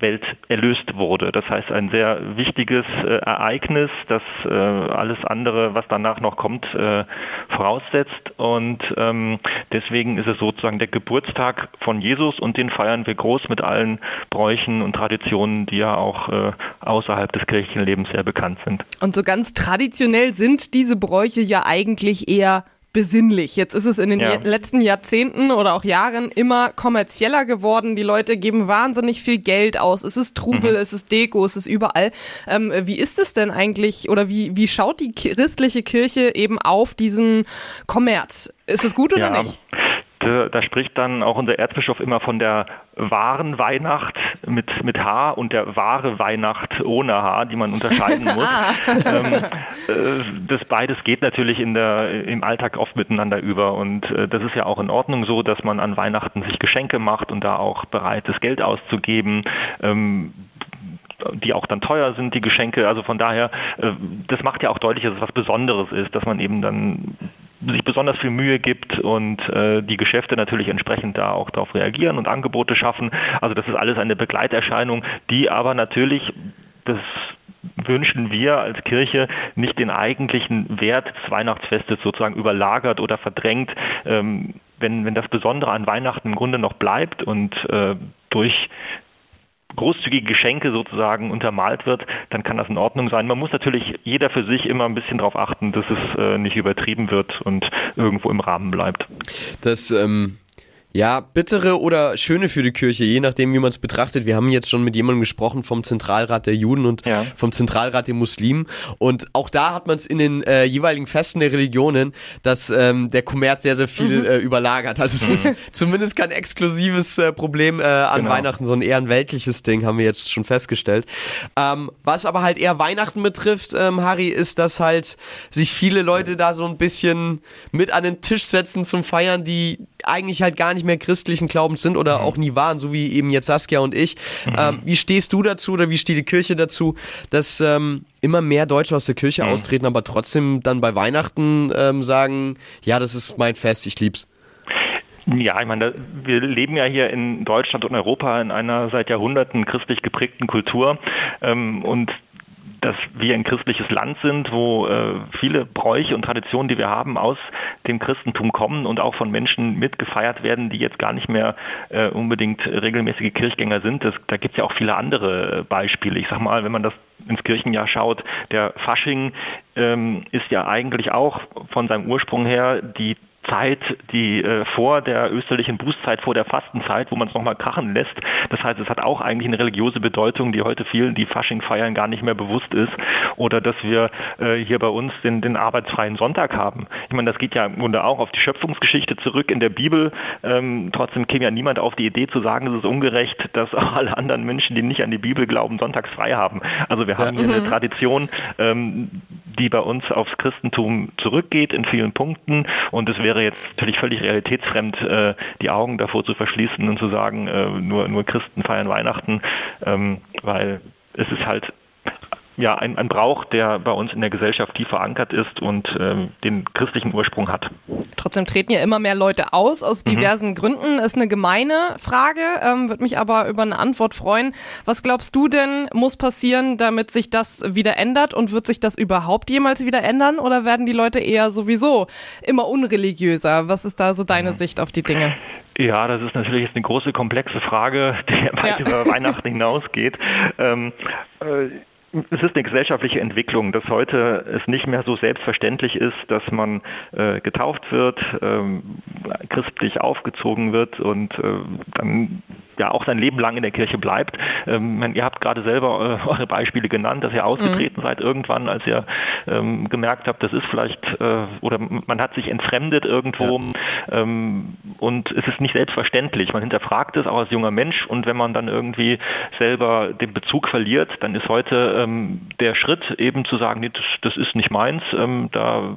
Welt erlöst wurde. Das heißt, ein sehr wichtiges äh, Ereignis, das äh, alles andere, was danach noch kommt, äh, voraussetzt. Und ähm, deswegen ist es sozusagen der Geburtstag von Jesus und den feiern wir groß mit allen Bräuchen und Traditionen, die ja auch äh, außerhalb des Kirchenlebens sehr bekannt sind. Und so ganz traditionell sind diese Bräuche ja eigentlich eher besinnlich. Jetzt ist es in den Ja. letzten Jahrzehnten oder auch Jahren immer kommerzieller geworden. Die Leute geben wahnsinnig viel Geld aus. Es ist Trubel, es ist Deko, es ist überall. Ähm, wie ist es denn eigentlich oder wie, wie schaut die christliche Kirche eben auf diesen Kommerz? Ist es gut oder nicht? Da, da spricht dann auch unser Erzbischof immer von der wahren Weihnacht mit, mit H und der wahre Weihnacht ohne H, die man unterscheiden muss. ähm, äh, das beides geht natürlich in der, im Alltag oft miteinander über und äh, das ist ja auch in Ordnung so, dass man an Weihnachten sich Geschenke macht und da auch bereit ist, Geld auszugeben. Ähm, die auch dann teuer sind, die Geschenke. Also von daher, äh, das macht ja auch deutlich, dass es was Besonderes ist, dass man eben dann sich besonders viel Mühe gibt und äh, die Geschäfte natürlich entsprechend da auch darauf reagieren und Angebote schaffen. Also das ist alles eine Begleiterscheinung, die aber natürlich das wünschen wir als Kirche nicht den eigentlichen Wert des Weihnachtsfestes sozusagen überlagert oder verdrängt. Ähm, wenn, wenn das Besondere an Weihnachten im Grunde noch bleibt und äh, durch großzügige Geschenke sozusagen untermalt wird, dann kann das in Ordnung sein. Man muss natürlich jeder für sich immer ein bisschen darauf achten, dass es äh, nicht übertrieben wird und irgendwo im Rahmen bleibt. Das, ähm, ja, bittere oder schöne für die Kirche, je nachdem, wie man es betrachtet. Wir haben jetzt schon mit jemandem gesprochen vom Zentralrat der Juden und Ja. vom Zentralrat der Muslimen. Und auch da hat man es in den äh, jeweiligen Festen der Religionen, dass ähm, der Kommerz sehr, sehr viel äh, überlagert. Also es ist zumindest kein exklusives äh, Problem äh, an Genau. Weihnachten, sondern eher ein weltliches Ding, haben wir jetzt schon festgestellt. Ähm, was aber halt eher Weihnachten betrifft, ähm, Harry, ist, dass halt sich viele Leute da so ein bisschen mit an den Tisch setzen zum Feiern, die eigentlich halt gar nicht mehr christlichen Glaubens sind oder auch nie waren, so wie eben jetzt Saskia und ich. Ähm, wie stehst du dazu oder wie steht die Kirche dazu, dass ähm, immer mehr Deutsche aus der Kirche austreten, aber trotzdem dann bei Weihnachten ähm, sagen, ja, das ist mein Fest, ich lieb's. Ja, ich meine, wir leben ja hier in Deutschland und Europa in einer seit Jahrhunderten christlich geprägten Kultur ähm, und dass wir ein christliches Land sind, wo äh, viele Bräuche und Traditionen, die wir haben, aus dem Christentum kommen und auch von Menschen mitgefeiert werden, die jetzt gar nicht mehr äh, unbedingt regelmäßige Kirchgänger sind. Das, da gibt es ja auch viele andere Beispiele. Ich sag mal, wenn man das ins Kirchenjahr schaut, der Fasching ähm, ist ja eigentlich auch von seinem Ursprung her die Zeit, die äh, vor der österlichen Bußzeit, vor der Fastenzeit, wo man es nochmal krachen lässt. Das heißt, es hat auch eigentlich eine religiöse Bedeutung, die heute vielen, die Fasching feiern, gar nicht mehr bewusst ist. Oder dass wir äh, hier bei uns den, den arbeitsfreien Sonntag haben. Ich meine, das geht ja im Grunde auch auf die Schöpfungsgeschichte zurück in der Bibel. Ähm, trotzdem käme ja niemand auf die Idee zu sagen, es ist ungerecht, dass auch alle anderen Menschen, die nicht an die Bibel glauben, sonntags frei haben. Also wir haben hier eine mhm. Tradition, ähm, die bei uns aufs Christentum zurückgeht in vielen Punkten und es wäre wäre jetzt natürlich völlig realitätsfremd, äh, die Augen davor zu verschließen und zu sagen, äh, nur, nur Christen feiern Weihnachten, ähm, weil es ist halt ja, ein, ein Brauch, der bei uns in der Gesellschaft tief verankert ist und ähm, den christlichen Ursprung hat. Trotzdem treten ja immer mehr Leute aus, aus mhm. diversen mhm. Gründen. Ist eine gemeine Frage, ähm, würde mich aber über eine Antwort freuen. Was glaubst du denn, muss passieren, damit sich das wieder ändert und wird sich das überhaupt jemals wieder ändern oder werden die Leute eher sowieso immer unreligiöser? Was ist da so deine mhm. Sicht auf die Dinge? Ja, das ist natürlich jetzt eine große, komplexe Frage, die weit ja. über Weihnachten hinausgeht. Ähm, äh, es ist eine gesellschaftliche Entwicklung, dass heute es nicht mehr so selbstverständlich ist, dass man äh, getauft wird, ähm, christlich aufgezogen wird und äh, dann ja auch sein Leben lang in der Kirche bleibt. Ähm, ihr habt gerade selber äh, eure Beispiele genannt, dass ihr ausgetreten mhm. seid irgendwann, als ihr ähm, gemerkt habt, das ist vielleicht äh, oder man hat sich entfremdet irgendwo ja. ähm, und es ist nicht selbstverständlich. Man hinterfragt es auch als junger Mensch und wenn man dann irgendwie selber den Bezug verliert, dann ist heute ähm, der Schritt eben zu sagen, nee, das, das ist nicht meins, ähm, da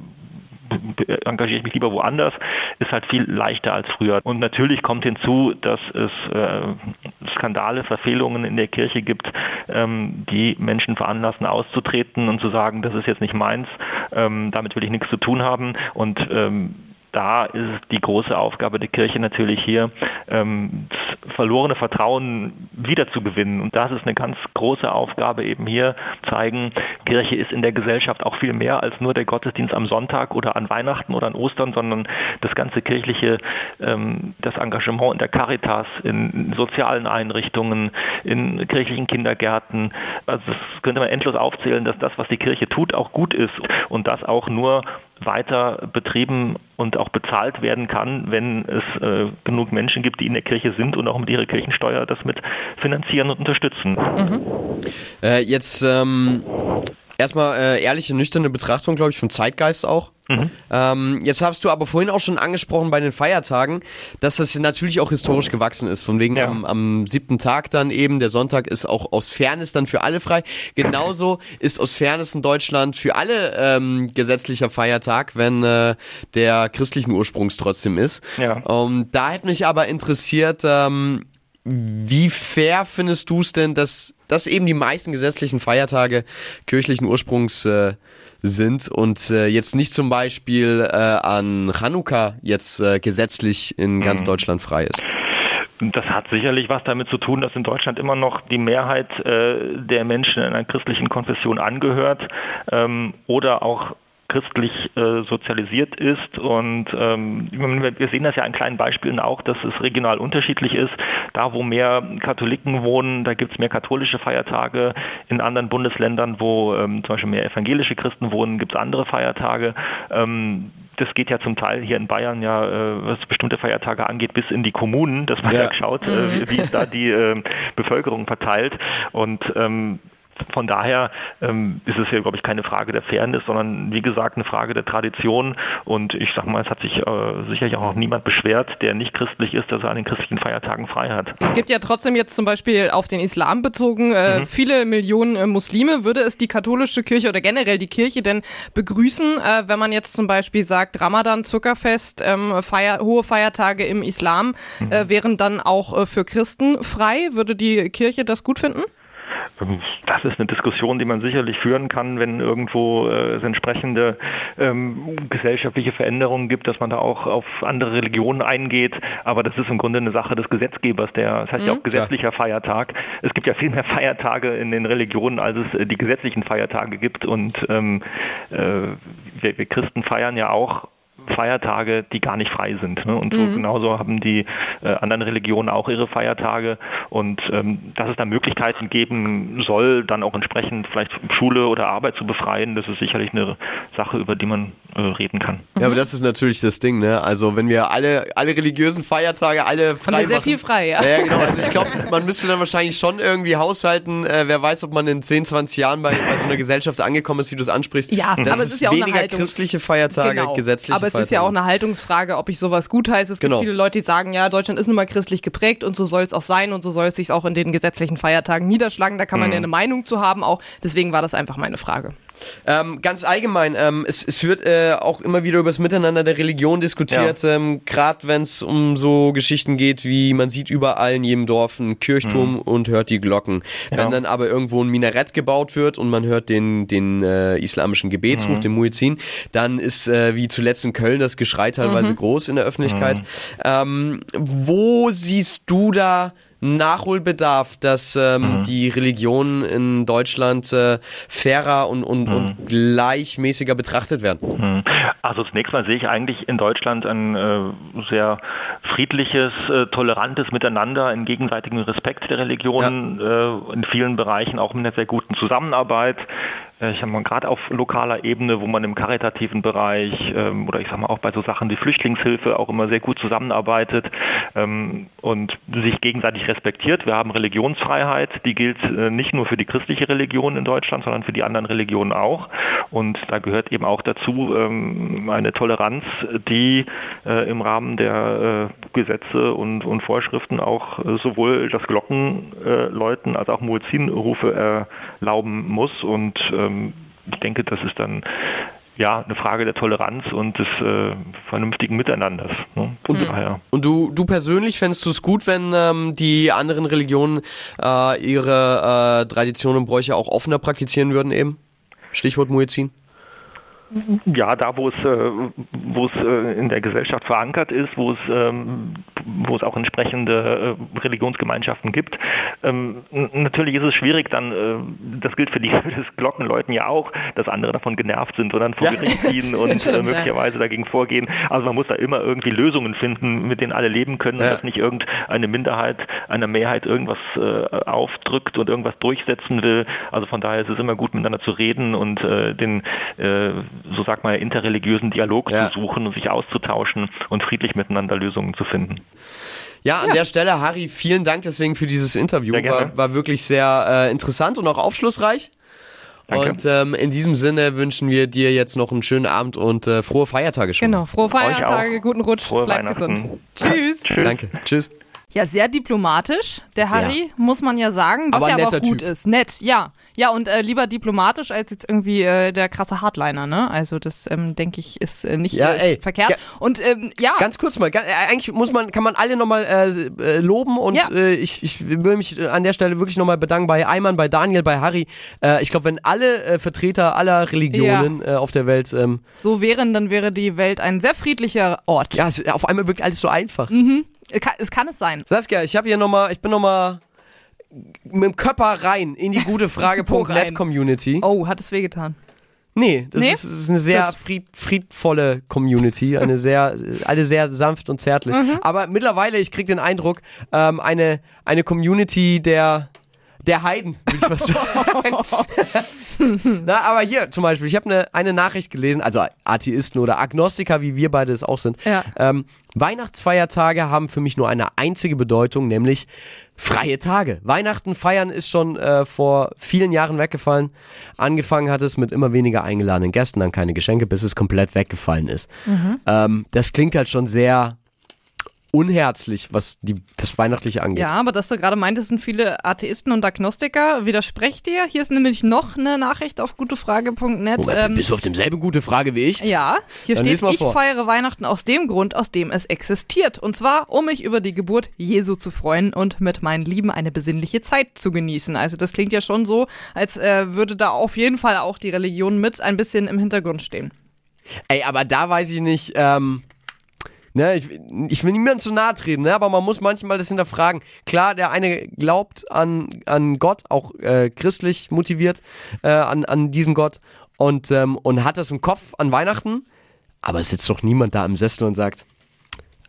engagiere ich mich lieber woanders, ist halt viel leichter als früher. Und natürlich kommt hinzu, dass es äh, Skandale, Verfehlungen in der Kirche gibt, ähm, die Menschen veranlassen, auszutreten und zu sagen, das ist jetzt nicht meins, ähm, damit will ich nichts zu tun haben. Und ähm, da ist die große Aufgabe der Kirche natürlich hier, ähm, das verlorene Vertrauen wiederzugewinnen. Und das ist eine ganz große Aufgabe eben hier, zeigen, Kirche ist in der Gesellschaft auch viel mehr als nur der Gottesdienst am Sonntag oder an Weihnachten oder an Ostern, sondern das ganze kirchliche, ähm, das Engagement in der Caritas, in sozialen Einrichtungen, in kirchlichen Kindergärten. Also das könnte man endlos aufzählen, dass das, was die Kirche tut, auch gut ist und das auch nur weiter betrieben und auch bezahlt werden kann, wenn es äh, genug Menschen gibt, die in der Kirche sind und auch mit ihrer Kirchensteuer das mit finanzieren und unterstützen. Mhm. Äh, jetzt ähm, erstmal äh, ehrliche, nüchterne Betrachtung, glaube ich, vom Zeitgeist auch. Mhm. Ähm, jetzt hast du aber vorhin auch schon angesprochen bei den Feiertagen, dass das natürlich auch historisch gewachsen ist. Von wegen ja. am, am, siebten Tag dann eben, der Sonntag ist auch aus Fairness dann für alle frei. Genauso ist aus Fairness in Deutschland für alle ähm, gesetzlicher Feiertag, wenn äh, der christlichen Ursprungs trotzdem ist. Ja. Ähm, da hätte mich aber interessiert, ähm, wie fair findest du es denn, dass, dass eben die meisten gesetzlichen Feiertage kirchlichen Ursprungs äh, sind und äh, jetzt nicht zum Beispiel äh, an Chanukka jetzt äh, gesetzlich in ganz mhm. Deutschland frei ist? Das hat sicherlich was damit zu tun, dass in Deutschland immer noch die Mehrheit äh, der Menschen in einer christlichen Konfession angehört ähm, oder auch christlich äh, sozialisiert ist. Und ähm, wir sehen das ja an kleinen Beispielen auch, dass es regional unterschiedlich ist. Da, wo mehr Katholiken wohnen, da gibt es mehr katholische Feiertage. In anderen Bundesländern, wo ähm, zum Beispiel mehr evangelische Christen wohnen, gibt es andere Feiertage. Ähm, das geht ja zum Teil hier in Bayern ja, äh, was bestimmte Feiertage angeht, bis in die Kommunen, dass man ja, ja schaut, äh, mhm. wie ist da die äh, Bevölkerung verteilt. Und ähm, von daher ähm, ist es hier, glaube ich, keine Frage der Fairness, sondern wie gesagt eine Frage der Tradition. Und ich sage mal, es hat sich äh, sicherlich auch noch niemand beschwert, der nicht christlich ist, dass er an den christlichen Feiertagen frei hat. Es gibt ja trotzdem jetzt zum Beispiel auf den Islam bezogen äh, mhm. viele Millionen äh, Muslime. Würde es die katholische Kirche oder generell die Kirche denn begrüßen, äh, wenn man jetzt zum Beispiel sagt, Ramadan, Zuckerfest, ähm, Feier, hohe Feiertage im Islam mhm. Äh, wären dann auch äh, für Christen frei? Würde die Kirche das gut finden? Das ist eine Diskussion, die man sicherlich führen kann, wenn irgendwo äh, es entsprechende ähm, gesellschaftliche Veränderungen gibt, dass man da auch auf andere Religionen eingeht. Aber das ist im Grunde eine Sache des Gesetzgebers. Der, das heißt mhm, ja auch gesetzlicher klar. Feiertag. Es gibt ja viel mehr Feiertage in den Religionen, als es äh, die gesetzlichen Feiertage gibt. Und ähm, äh, wir, wir Christen feiern ja auch Feiertage, die gar nicht frei sind. Ne? Und so mhm. genauso haben die äh, anderen Religionen auch ihre Feiertage. Und ähm, dass es da Möglichkeiten geben soll, dann auch entsprechend vielleicht Schule oder Arbeit zu befreien, das ist sicherlich eine Sache, über die man äh, reden kann. Ja, aber das ist natürlich das Ding, ne? Also wenn wir alle, alle religiösen Feiertage alle frei haben wir sehr machen, viel frei, ja. Ja, genau. Also ich glaube, man müsste dann wahrscheinlich schon irgendwie haushalten. Äh, wer weiß, ob man in 10, 20 Jahren bei, bei so einer Gesellschaft angekommen ist, wie du es ansprichst. Ja, das aber es ist ja auch weniger eine christliche Feiertage, genau. gesetzliche Aber es ist ja auch eine Haltungsfrage, ob ich sowas gut heiße. Es Genau. gibt viele Leute, die sagen, ja, Deutschland ist nun mal christlich geprägt und so soll es auch sein und so soll es sich auch in den gesetzlichen Feiertagen niederschlagen. Da kann man ja eine Meinung zu haben auch. Deswegen war das einfach meine Frage. Ähm, ganz allgemein, ähm, es, es wird äh, auch immer wieder über das Miteinander der Religion diskutiert, ähm, gerade wenn es um so Geschichten geht, wie man sieht überall in jedem Dorf einen Kirchturm und hört die Glocken. Ja. Wenn dann aber irgendwo ein Minarett gebaut wird und man hört den, den äh, islamischen Gebetsruf, den Muezzin, dann ist äh, wie zuletzt in Köln das Geschrei teilweise groß in der Öffentlichkeit. Ähm, wo siehst du da Nachholbedarf, dass ähm, die Religionen in Deutschland äh, fairer und, und, und gleichmäßiger betrachtet werden? Hm. Also zunächst mal sehe ich eigentlich in Deutschland ein äh, sehr friedliches, äh, tolerantes Miteinander in gegenseitigem Respekt der Religionen, äh, in vielen Bereichen auch mit einer sehr guten Zusammenarbeit. Äh, Ich habe mal gerade auf lokaler Ebene, wo man im karitativen Bereich ähm, oder ich sag mal auch bei so Sachen wie Flüchtlingshilfe auch immer sehr gut zusammenarbeitet ähm, und sich gegenseitig respektiert. Wir haben Religionsfreiheit, die gilt äh, nicht nur für die christliche Religion in Deutschland, sondern für die anderen Religionen auch. Und da gehört eben auch dazu ähm, eine Toleranz, die äh, im Rahmen der äh, Gesetze und, und Vorschriften auch äh, sowohl das Glockenläuten als auch Muezzinrufe erlauben muss. Und ähm, ich denke, das ist dann ja eine Frage der Toleranz und des äh, vernünftigen Miteinanders. Ne? Von daher. Und du, du persönlich fändest du es gut, wenn ähm, die anderen Religionen äh, ihre äh, Traditionen und Bräuche auch offener praktizieren würden eben? Stichwort Muezzin. Ja, da wo es, äh, wo es äh, in der Gesellschaft verankert ist, wo es, ähm, wo es auch entsprechende äh, Religionsgemeinschaften gibt. Ähm, natürlich ist es schwierig, dann, das gilt für die das Glockenläuten ja auch, dass andere davon genervt sind und dann vor Ja. Gericht ziehen und Stimmt, ja. möglicherweise dagegen vorgehen. Also man muss da immer irgendwie Lösungen finden, mit denen alle leben können, Ja. dass nicht irgendeine Minderheit einer Mehrheit irgendwas aufdrückt und irgendwas durchsetzen will. Also von daher ist es immer gut, miteinander zu reden und den, so sag mal, interreligiösen Dialog Ja. zu suchen und sich auszutauschen und friedlich miteinander Lösungen zu finden. Ja, an der Stelle, Harry, vielen Dank deswegen für dieses Interview. Sehr gerne. War, war wirklich sehr äh, interessant und auch aufschlussreich. Danke. Und ähm, in diesem Sinne wünschen wir dir jetzt noch einen schönen Abend und äh, frohe Feiertage schon. Genau, frohe Feiertage, guten Rutsch, Frohe bleibt gesund. Tschüss. Tschüss. Danke. Tschüss. Ja, sehr diplomatisch, der Sehr. Harry, muss man ja sagen, was Aber ja aber auch gut Typ. ist. Nett, ja. Ja, und äh, lieber diplomatisch als jetzt irgendwie äh, der krasse Hardliner, ne? Also das, ähm, denke ich, ist äh, nicht Ja, äh, verkehrt. ja. Und ähm, ja, Ganz kurz mal, äh, eigentlich muss man, kann man alle nochmal äh, äh, loben und Ja. ich, ich will mich an der Stelle wirklich nochmal bedanken bei Ayman, bei Daniel, bei Harry. Ich glaube, wenn alle Vertreter aller Religionen auf der Welt, ähm, so wären, dann wäre die Welt ein sehr friedlicher Ort. ja, auf einmal wirkt alles so einfach. Es kann, es kann es sein. Saskia, ich habe hier nochmal, ich bin nochmal mit dem Körper rein in die gute? Frage.net Community. Oh, hat es wehgetan. Nee, das Nee? Ist, ist eine sehr fried, friedvolle Community, eine sehr, alle sehr sanft und zärtlich. Mhm. Aber mittlerweile, ich krieg den Eindruck, ähm, eine, eine Community der, der Heiden, würde ich fast sagen. Na, aber hier zum Beispiel, ich habe eine, eine Nachricht gelesen, also Atheisten oder Agnostiker, wie wir beide es auch sind. Ja. Ähm, Weihnachtsfeiertage haben für mich nur eine einzige Bedeutung, nämlich freie Tage. Weihnachten feiern ist schon äh, vor vielen Jahren weggefallen. Angefangen hat es mit immer weniger eingeladenen Gästen, dann keine Geschenke, bis es komplett weggefallen ist. Ähm, das klingt halt schon sehr unherzlich, was die, das Weihnachtliche angeht. Ja, aber dass du gerade meintest, sind viele Atheisten und Agnostiker. Widersprecht dir? Hier ist nämlich noch eine Nachricht auf gutefrage.net. Moment, Ähm, bist du auf demselben gute Frage wie ich? ja, hier Dann steht, ich vor. feiere Weihnachten aus dem Grund, aus dem es existiert. Und zwar, um mich über die Geburt Jesu zu freuen und mit meinen Lieben eine besinnliche Zeit zu genießen. Also das klingt ja schon so, als äh, würde da auf jeden Fall auch die Religion mit ein bisschen im Hintergrund stehen. Ey, aber da weiß ich nicht, ähm, ne, ich, ich will niemandem zu nahe treten, ne, aber man muss manchmal das hinterfragen. Klar, der eine glaubt an, an Gott, auch äh, christlich motiviert, äh, an, an diesen Gott und, ähm, und hat das im Kopf an Weihnachten, aber es sitzt doch niemand da im Sessel und sagt,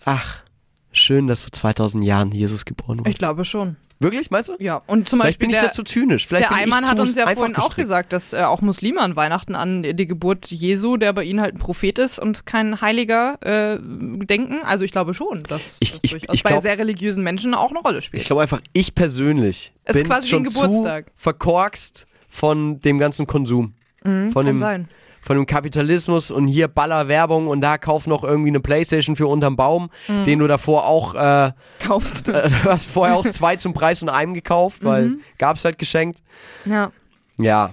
ach, schön, dass vor 2000 Jahren Jesus geboren wurde. Ich glaube schon. Wirklich, meinst du? Ja, und zum Vielleicht Beispiel bin ich der, dazu zynisch. Vielleicht der Eimann ich hat uns ja vorhin auch gestrickt. gesagt, dass äh, auch Muslime an Weihnachten an die Geburt Jesu, der bei ihnen halt ein Prophet ist und kein Heiliger, äh, denken. Also ich glaube schon, dass Ich- das ich- durchaus ich bei glaub- sehr religiösen Menschen auch eine Rolle spielt. Ich glaube einfach, ich persönlich Es ist bin schon ein Geburtstag. zu verkorkst von dem ganzen Konsum. von, Mhm, kann dem, sein. Von dem Kapitalismus und hier Ballerwerbung und da kauf noch irgendwie eine Playstation für unterm Baum, Mhm. den du davor auch, äh, Kaufst. äh, du hast vorher auch zwei zum Preis von einem gekauft, weil Mhm. gab's halt geschenkt. Ja. Ja.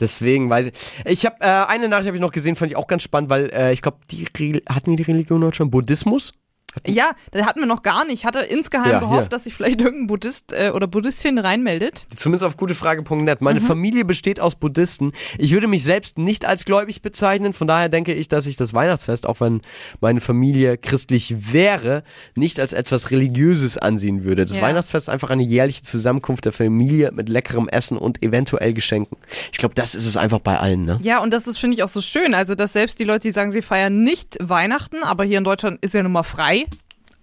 Deswegen weiß ich. Ich habe äh, eine Nachricht habe ich noch gesehen, fand ich auch ganz spannend, weil äh, ich glaube, die Re- hatten die Religion in Deutschland Buddhismus? Ja, das hatten wir noch gar nicht. Ich hatte insgeheim Ja, gehofft, hier. dass sich vielleicht irgendein Buddhist äh, oder Buddhistin reinmeldet. Zumindest auf gutefrage.net. Meine Mhm. Familie besteht aus Buddhisten. Ich würde mich selbst nicht als gläubig bezeichnen. Von daher denke ich, dass ich das Weihnachtsfest, auch wenn meine Familie christlich wäre, nicht als etwas Religiöses ansehen würde. Das Ja. Weihnachtsfest ist einfach eine jährliche Zusammenkunft der Familie mit leckerem Essen und eventuell Geschenken. Ich glaube, das ist es einfach bei allen, ne? Ja, und das ist, finde ich, auch so schön. Also, dass selbst die Leute, die sagen, sie feiern nicht Weihnachten, aber hier in Deutschland ist ja nun mal frei.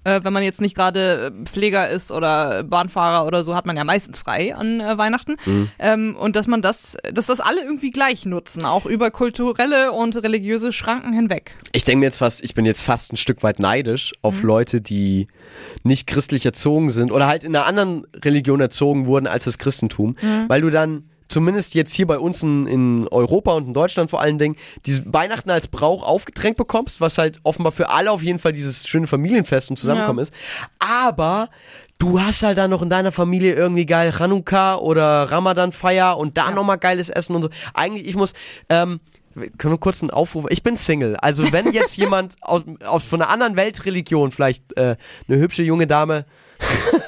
Äh, wenn man jetzt nicht gerade äh, Pfleger ist oder Bahnfahrer oder so, hat man ja meistens frei an äh, Weihnachten. Mhm. Ähm, und dass man das, dass das alle irgendwie gleich nutzen, auch über kulturelle und religiöse Schranken hinweg. Ich denke mir jetzt fast, ich bin jetzt fast ein Stück weit neidisch Mhm. auf Leute, die nicht christlich erzogen sind oder halt in einer anderen Religion erzogen wurden als das Christentum, Mhm. weil du dann zumindest jetzt hier bei uns in, in Europa und in Deutschland vor allen Dingen dieses Weihnachten als Brauch aufgedrängt bekommst, was halt offenbar für alle auf jeden Fall dieses schöne Familienfest und Zusammenkommen Ja. ist. Aber du hast halt dann noch in deiner Familie irgendwie geil Chanukka oder Ramadan-Feier und da nochmal geiles Essen und so. Eigentlich, ich muss, ähm, können wir kurz einen Aufruf? Ich bin Single. Also wenn jetzt jemand aus, aus, von einer anderen Weltreligion, vielleicht äh, eine hübsche junge Dame.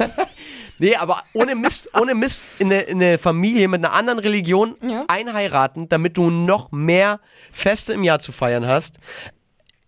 nee, aber ohne Mist, ohne Mist in eine, in eine Familie mit einer anderen Religion Ja. einheiraten, damit du noch mehr Feste im Jahr zu feiern hast.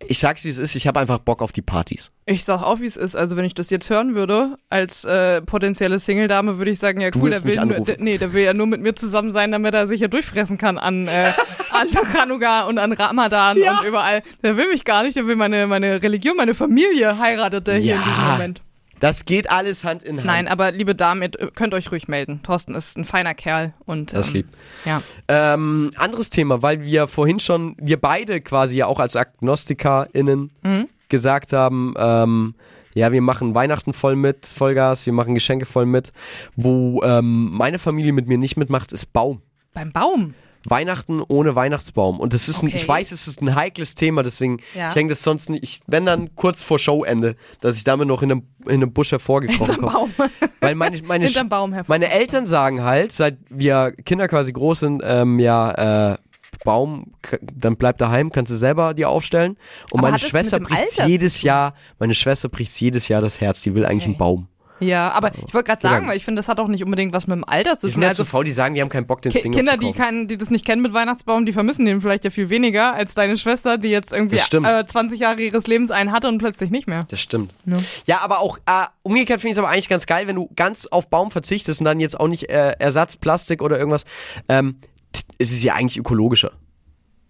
Ich sag's wie es ist, ich habe einfach Bock auf die Partys. Ich sag auch, wie es ist. Also wenn ich das jetzt hören würde, als äh, potenzielle Single-Dame, würde ich sagen, ja cool, der will, nur, der, nee, der will ja nur mit mir zusammen sein, damit er sich ja durchfressen kann an, äh, an Chanukka und an Ramadan Ja. und überall. Der will mich gar nicht, der will meine, meine Religion, meine Familie heiratet er hier in diesem Moment. Das geht alles Hand in Hand. Nein, aber liebe Damen, ihr könnt euch ruhig melden. Thorsten ist ein feiner Kerl und Das ähm, lieb. Ja. Ähm, anderes Thema, weil wir vorhin schon, wir beide quasi ja auch als AgnostikerInnen Mhm. gesagt haben, ähm, ja, wir machen Weihnachten voll mit, Vollgas, wir machen Geschenke voll mit. Wo ähm, meine Familie mit mir nicht mitmacht, ist Baum. Beim Baum. Weihnachten ohne Weihnachtsbaum. Und das ist ein, Okay. ich weiß, es ist ein heikles Thema, deswegen, Ja. ich hänge das sonst nicht, ich, wenn dann kurz vor Showende, dass ich damit noch in einem, in einem Busch hervorgekommen komme. Baum. Weil meine, meine, Baum meine Eltern sagen halt, seit wir Kinder quasi groß sind, ähm, ja, äh, Baum, dann bleib daheim, kannst du selber dir aufstellen. Und Aber meine Schwester bricht jedes? Jahr, meine Schwester bricht jedes Jahr das Herz, die will eigentlich Okay. einen Baum. Ja, aber ich wollte gerade sagen, weil ich finde, das hat auch nicht unbedingt was mit dem Alter zu Die tun. sind ja Also so faul, die sagen, die haben keinen Bock, den Ki Ding Kinder, zu die, keinen, die das nicht kennen mit Weihnachtsbaum, die vermissen den vielleicht ja viel weniger als deine Schwester, die jetzt irgendwie äh, 20 Jahre ihres Lebens einen hatte und plötzlich nicht mehr. Das stimmt. Ja. Ja, aber auch äh, umgekehrt finde ich es aber eigentlich ganz geil, wenn du ganz auf Baum verzichtest und dann jetzt auch nicht äh, Ersatz, Plastik oder irgendwas. Ähm, es ist ja eigentlich ökologischer.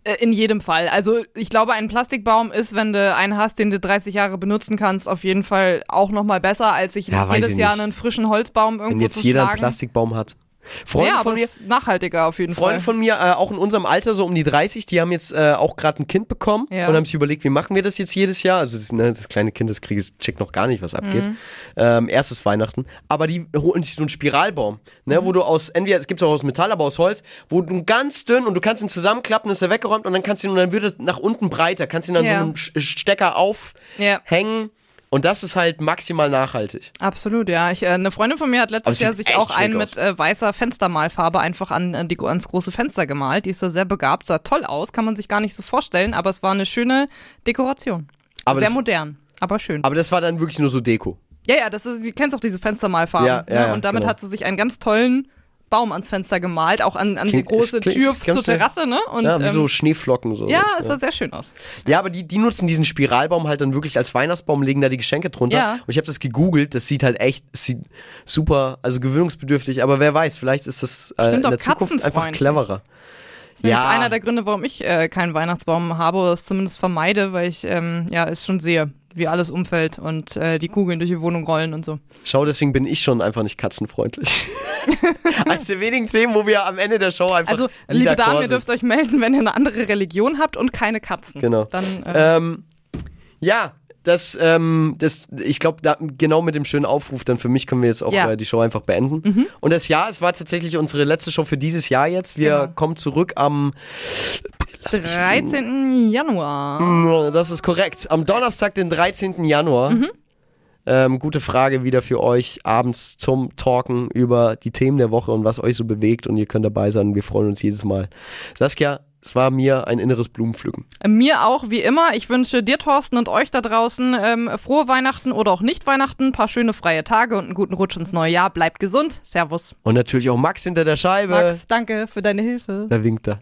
Äh, In jedem Fall. Also ich glaube, ein Plastikbaum ist, wenn du einen hast, den du 30 Jahre benutzen kannst, auf jeden Fall auch nochmal besser, als sich Ja, jedes Jahr nicht. einen frischen Holzbaum irgendwo Wenn jetzt zu jeder einen schlagen. Plastikbaum hat. Freunde ja, von mir, es ist nachhaltiger auf jeden Freunde Fall. von mir, äh, auch in unserem Alter, so um die 30, die haben jetzt äh, auch gerade ein Kind bekommen Ja. und haben sich überlegt, wie machen wir das jetzt jedes Jahr? Also das, ne, das kleine Kind, das kriegt, checkt noch gar nicht, was abgeht. Mhm. Ähm, erstes Weihnachten. Aber die holen sich so einen Spiralbaum, ne, Mhm. wo du aus, entweder, es gibt auch aus Metall, aber aus Holz, wo du ganz dünn und du kannst ihn zusammenklappen, ist er weggeräumt und dann kannst du ihn, und dann wird er nach unten breiter, kannst ihn an Ja. so einem Sch- Stecker aufhängen Ja. Und das ist halt maximal nachhaltig. Absolut, ja. Ich, äh, eine Freundin von mir hat letztes es Jahr sich auch einen mit äh, weißer Fenstermalfarbe einfach an, an die, ans große Fenster gemalt. Die ist da sehr begabt, sah toll aus, kann man sich gar nicht so vorstellen, aber es war eine schöne Dekoration. Aber sehr das- modern, aber schön. Aber das war dann wirklich nur so Deko. Ja, ja, das ist, du kennst auch diese Fenstermalfarben. Ja, ja, ne? Und damit genau. hat sie sich einen ganz tollen Baum ans Fenster gemalt, auch an, an die Klingt- große es klingt Tür zur Terrasse, ne? Und, ja, wie so ähm, Schneeflocken so. ja, es sah sehr schön aus. Ja, aber die, die nutzen diesen Spiralbaum halt dann wirklich als Weihnachtsbaum, legen da die Geschenke drunter. Ja. Und ich habe das gegoogelt, das sieht halt echt, sieht super, also gewöhnungsbedürftig, aber wer weiß, vielleicht ist das äh, in der Zukunft einfach cleverer. Das ist nämlich Ja. einer der Gründe, warum ich äh, keinen Weihnachtsbaum habe oder es zumindest vermeide, weil ich ähm, ja es schon sehe, wie alles umfällt und äh, die Kugeln durch die Wohnung rollen und so. Schau, deswegen bin ich schon einfach nicht katzenfreundlich. Eines der wenigen Themen, wo wir am Ende der Show einfach Also, liebe Damen, ihr dürft euch melden, wenn ihr eine andere Religion habt und keine Katzen. Genau. Dann, äh, Ähm, ja, das, ähm, das, ich glaube, da, genau mit dem schönen Aufruf, dann für mich können wir jetzt auch Ja. Mhm. äh, die Show einfach beenden. Und das Jahr, es war tatsächlich unsere letzte Show für dieses Jahr jetzt. Wir Genau. kommen zurück am lass mich- 13. Januar. Das ist korrekt. Am Donnerstag, den 13. Januar. Mhm. Ähm, gute Frage wieder für euch abends zum Talken über die Themen der Woche und was euch so bewegt. Und ihr könnt dabei sein. Wir freuen uns jedes Mal. Saskia, es war mir ein inneres Blumenpflücken. Mir auch, wie immer. Ich wünsche dir, Thorsten, und euch da draußen ähm, frohe Weihnachten oder auch nicht Weihnachten, ein paar schöne freie Tage und einen guten Rutsch ins neue Jahr. Bleibt gesund. Servus. Und natürlich auch Max hinter der Scheibe. Max, danke für deine Hilfe. Da winkt er.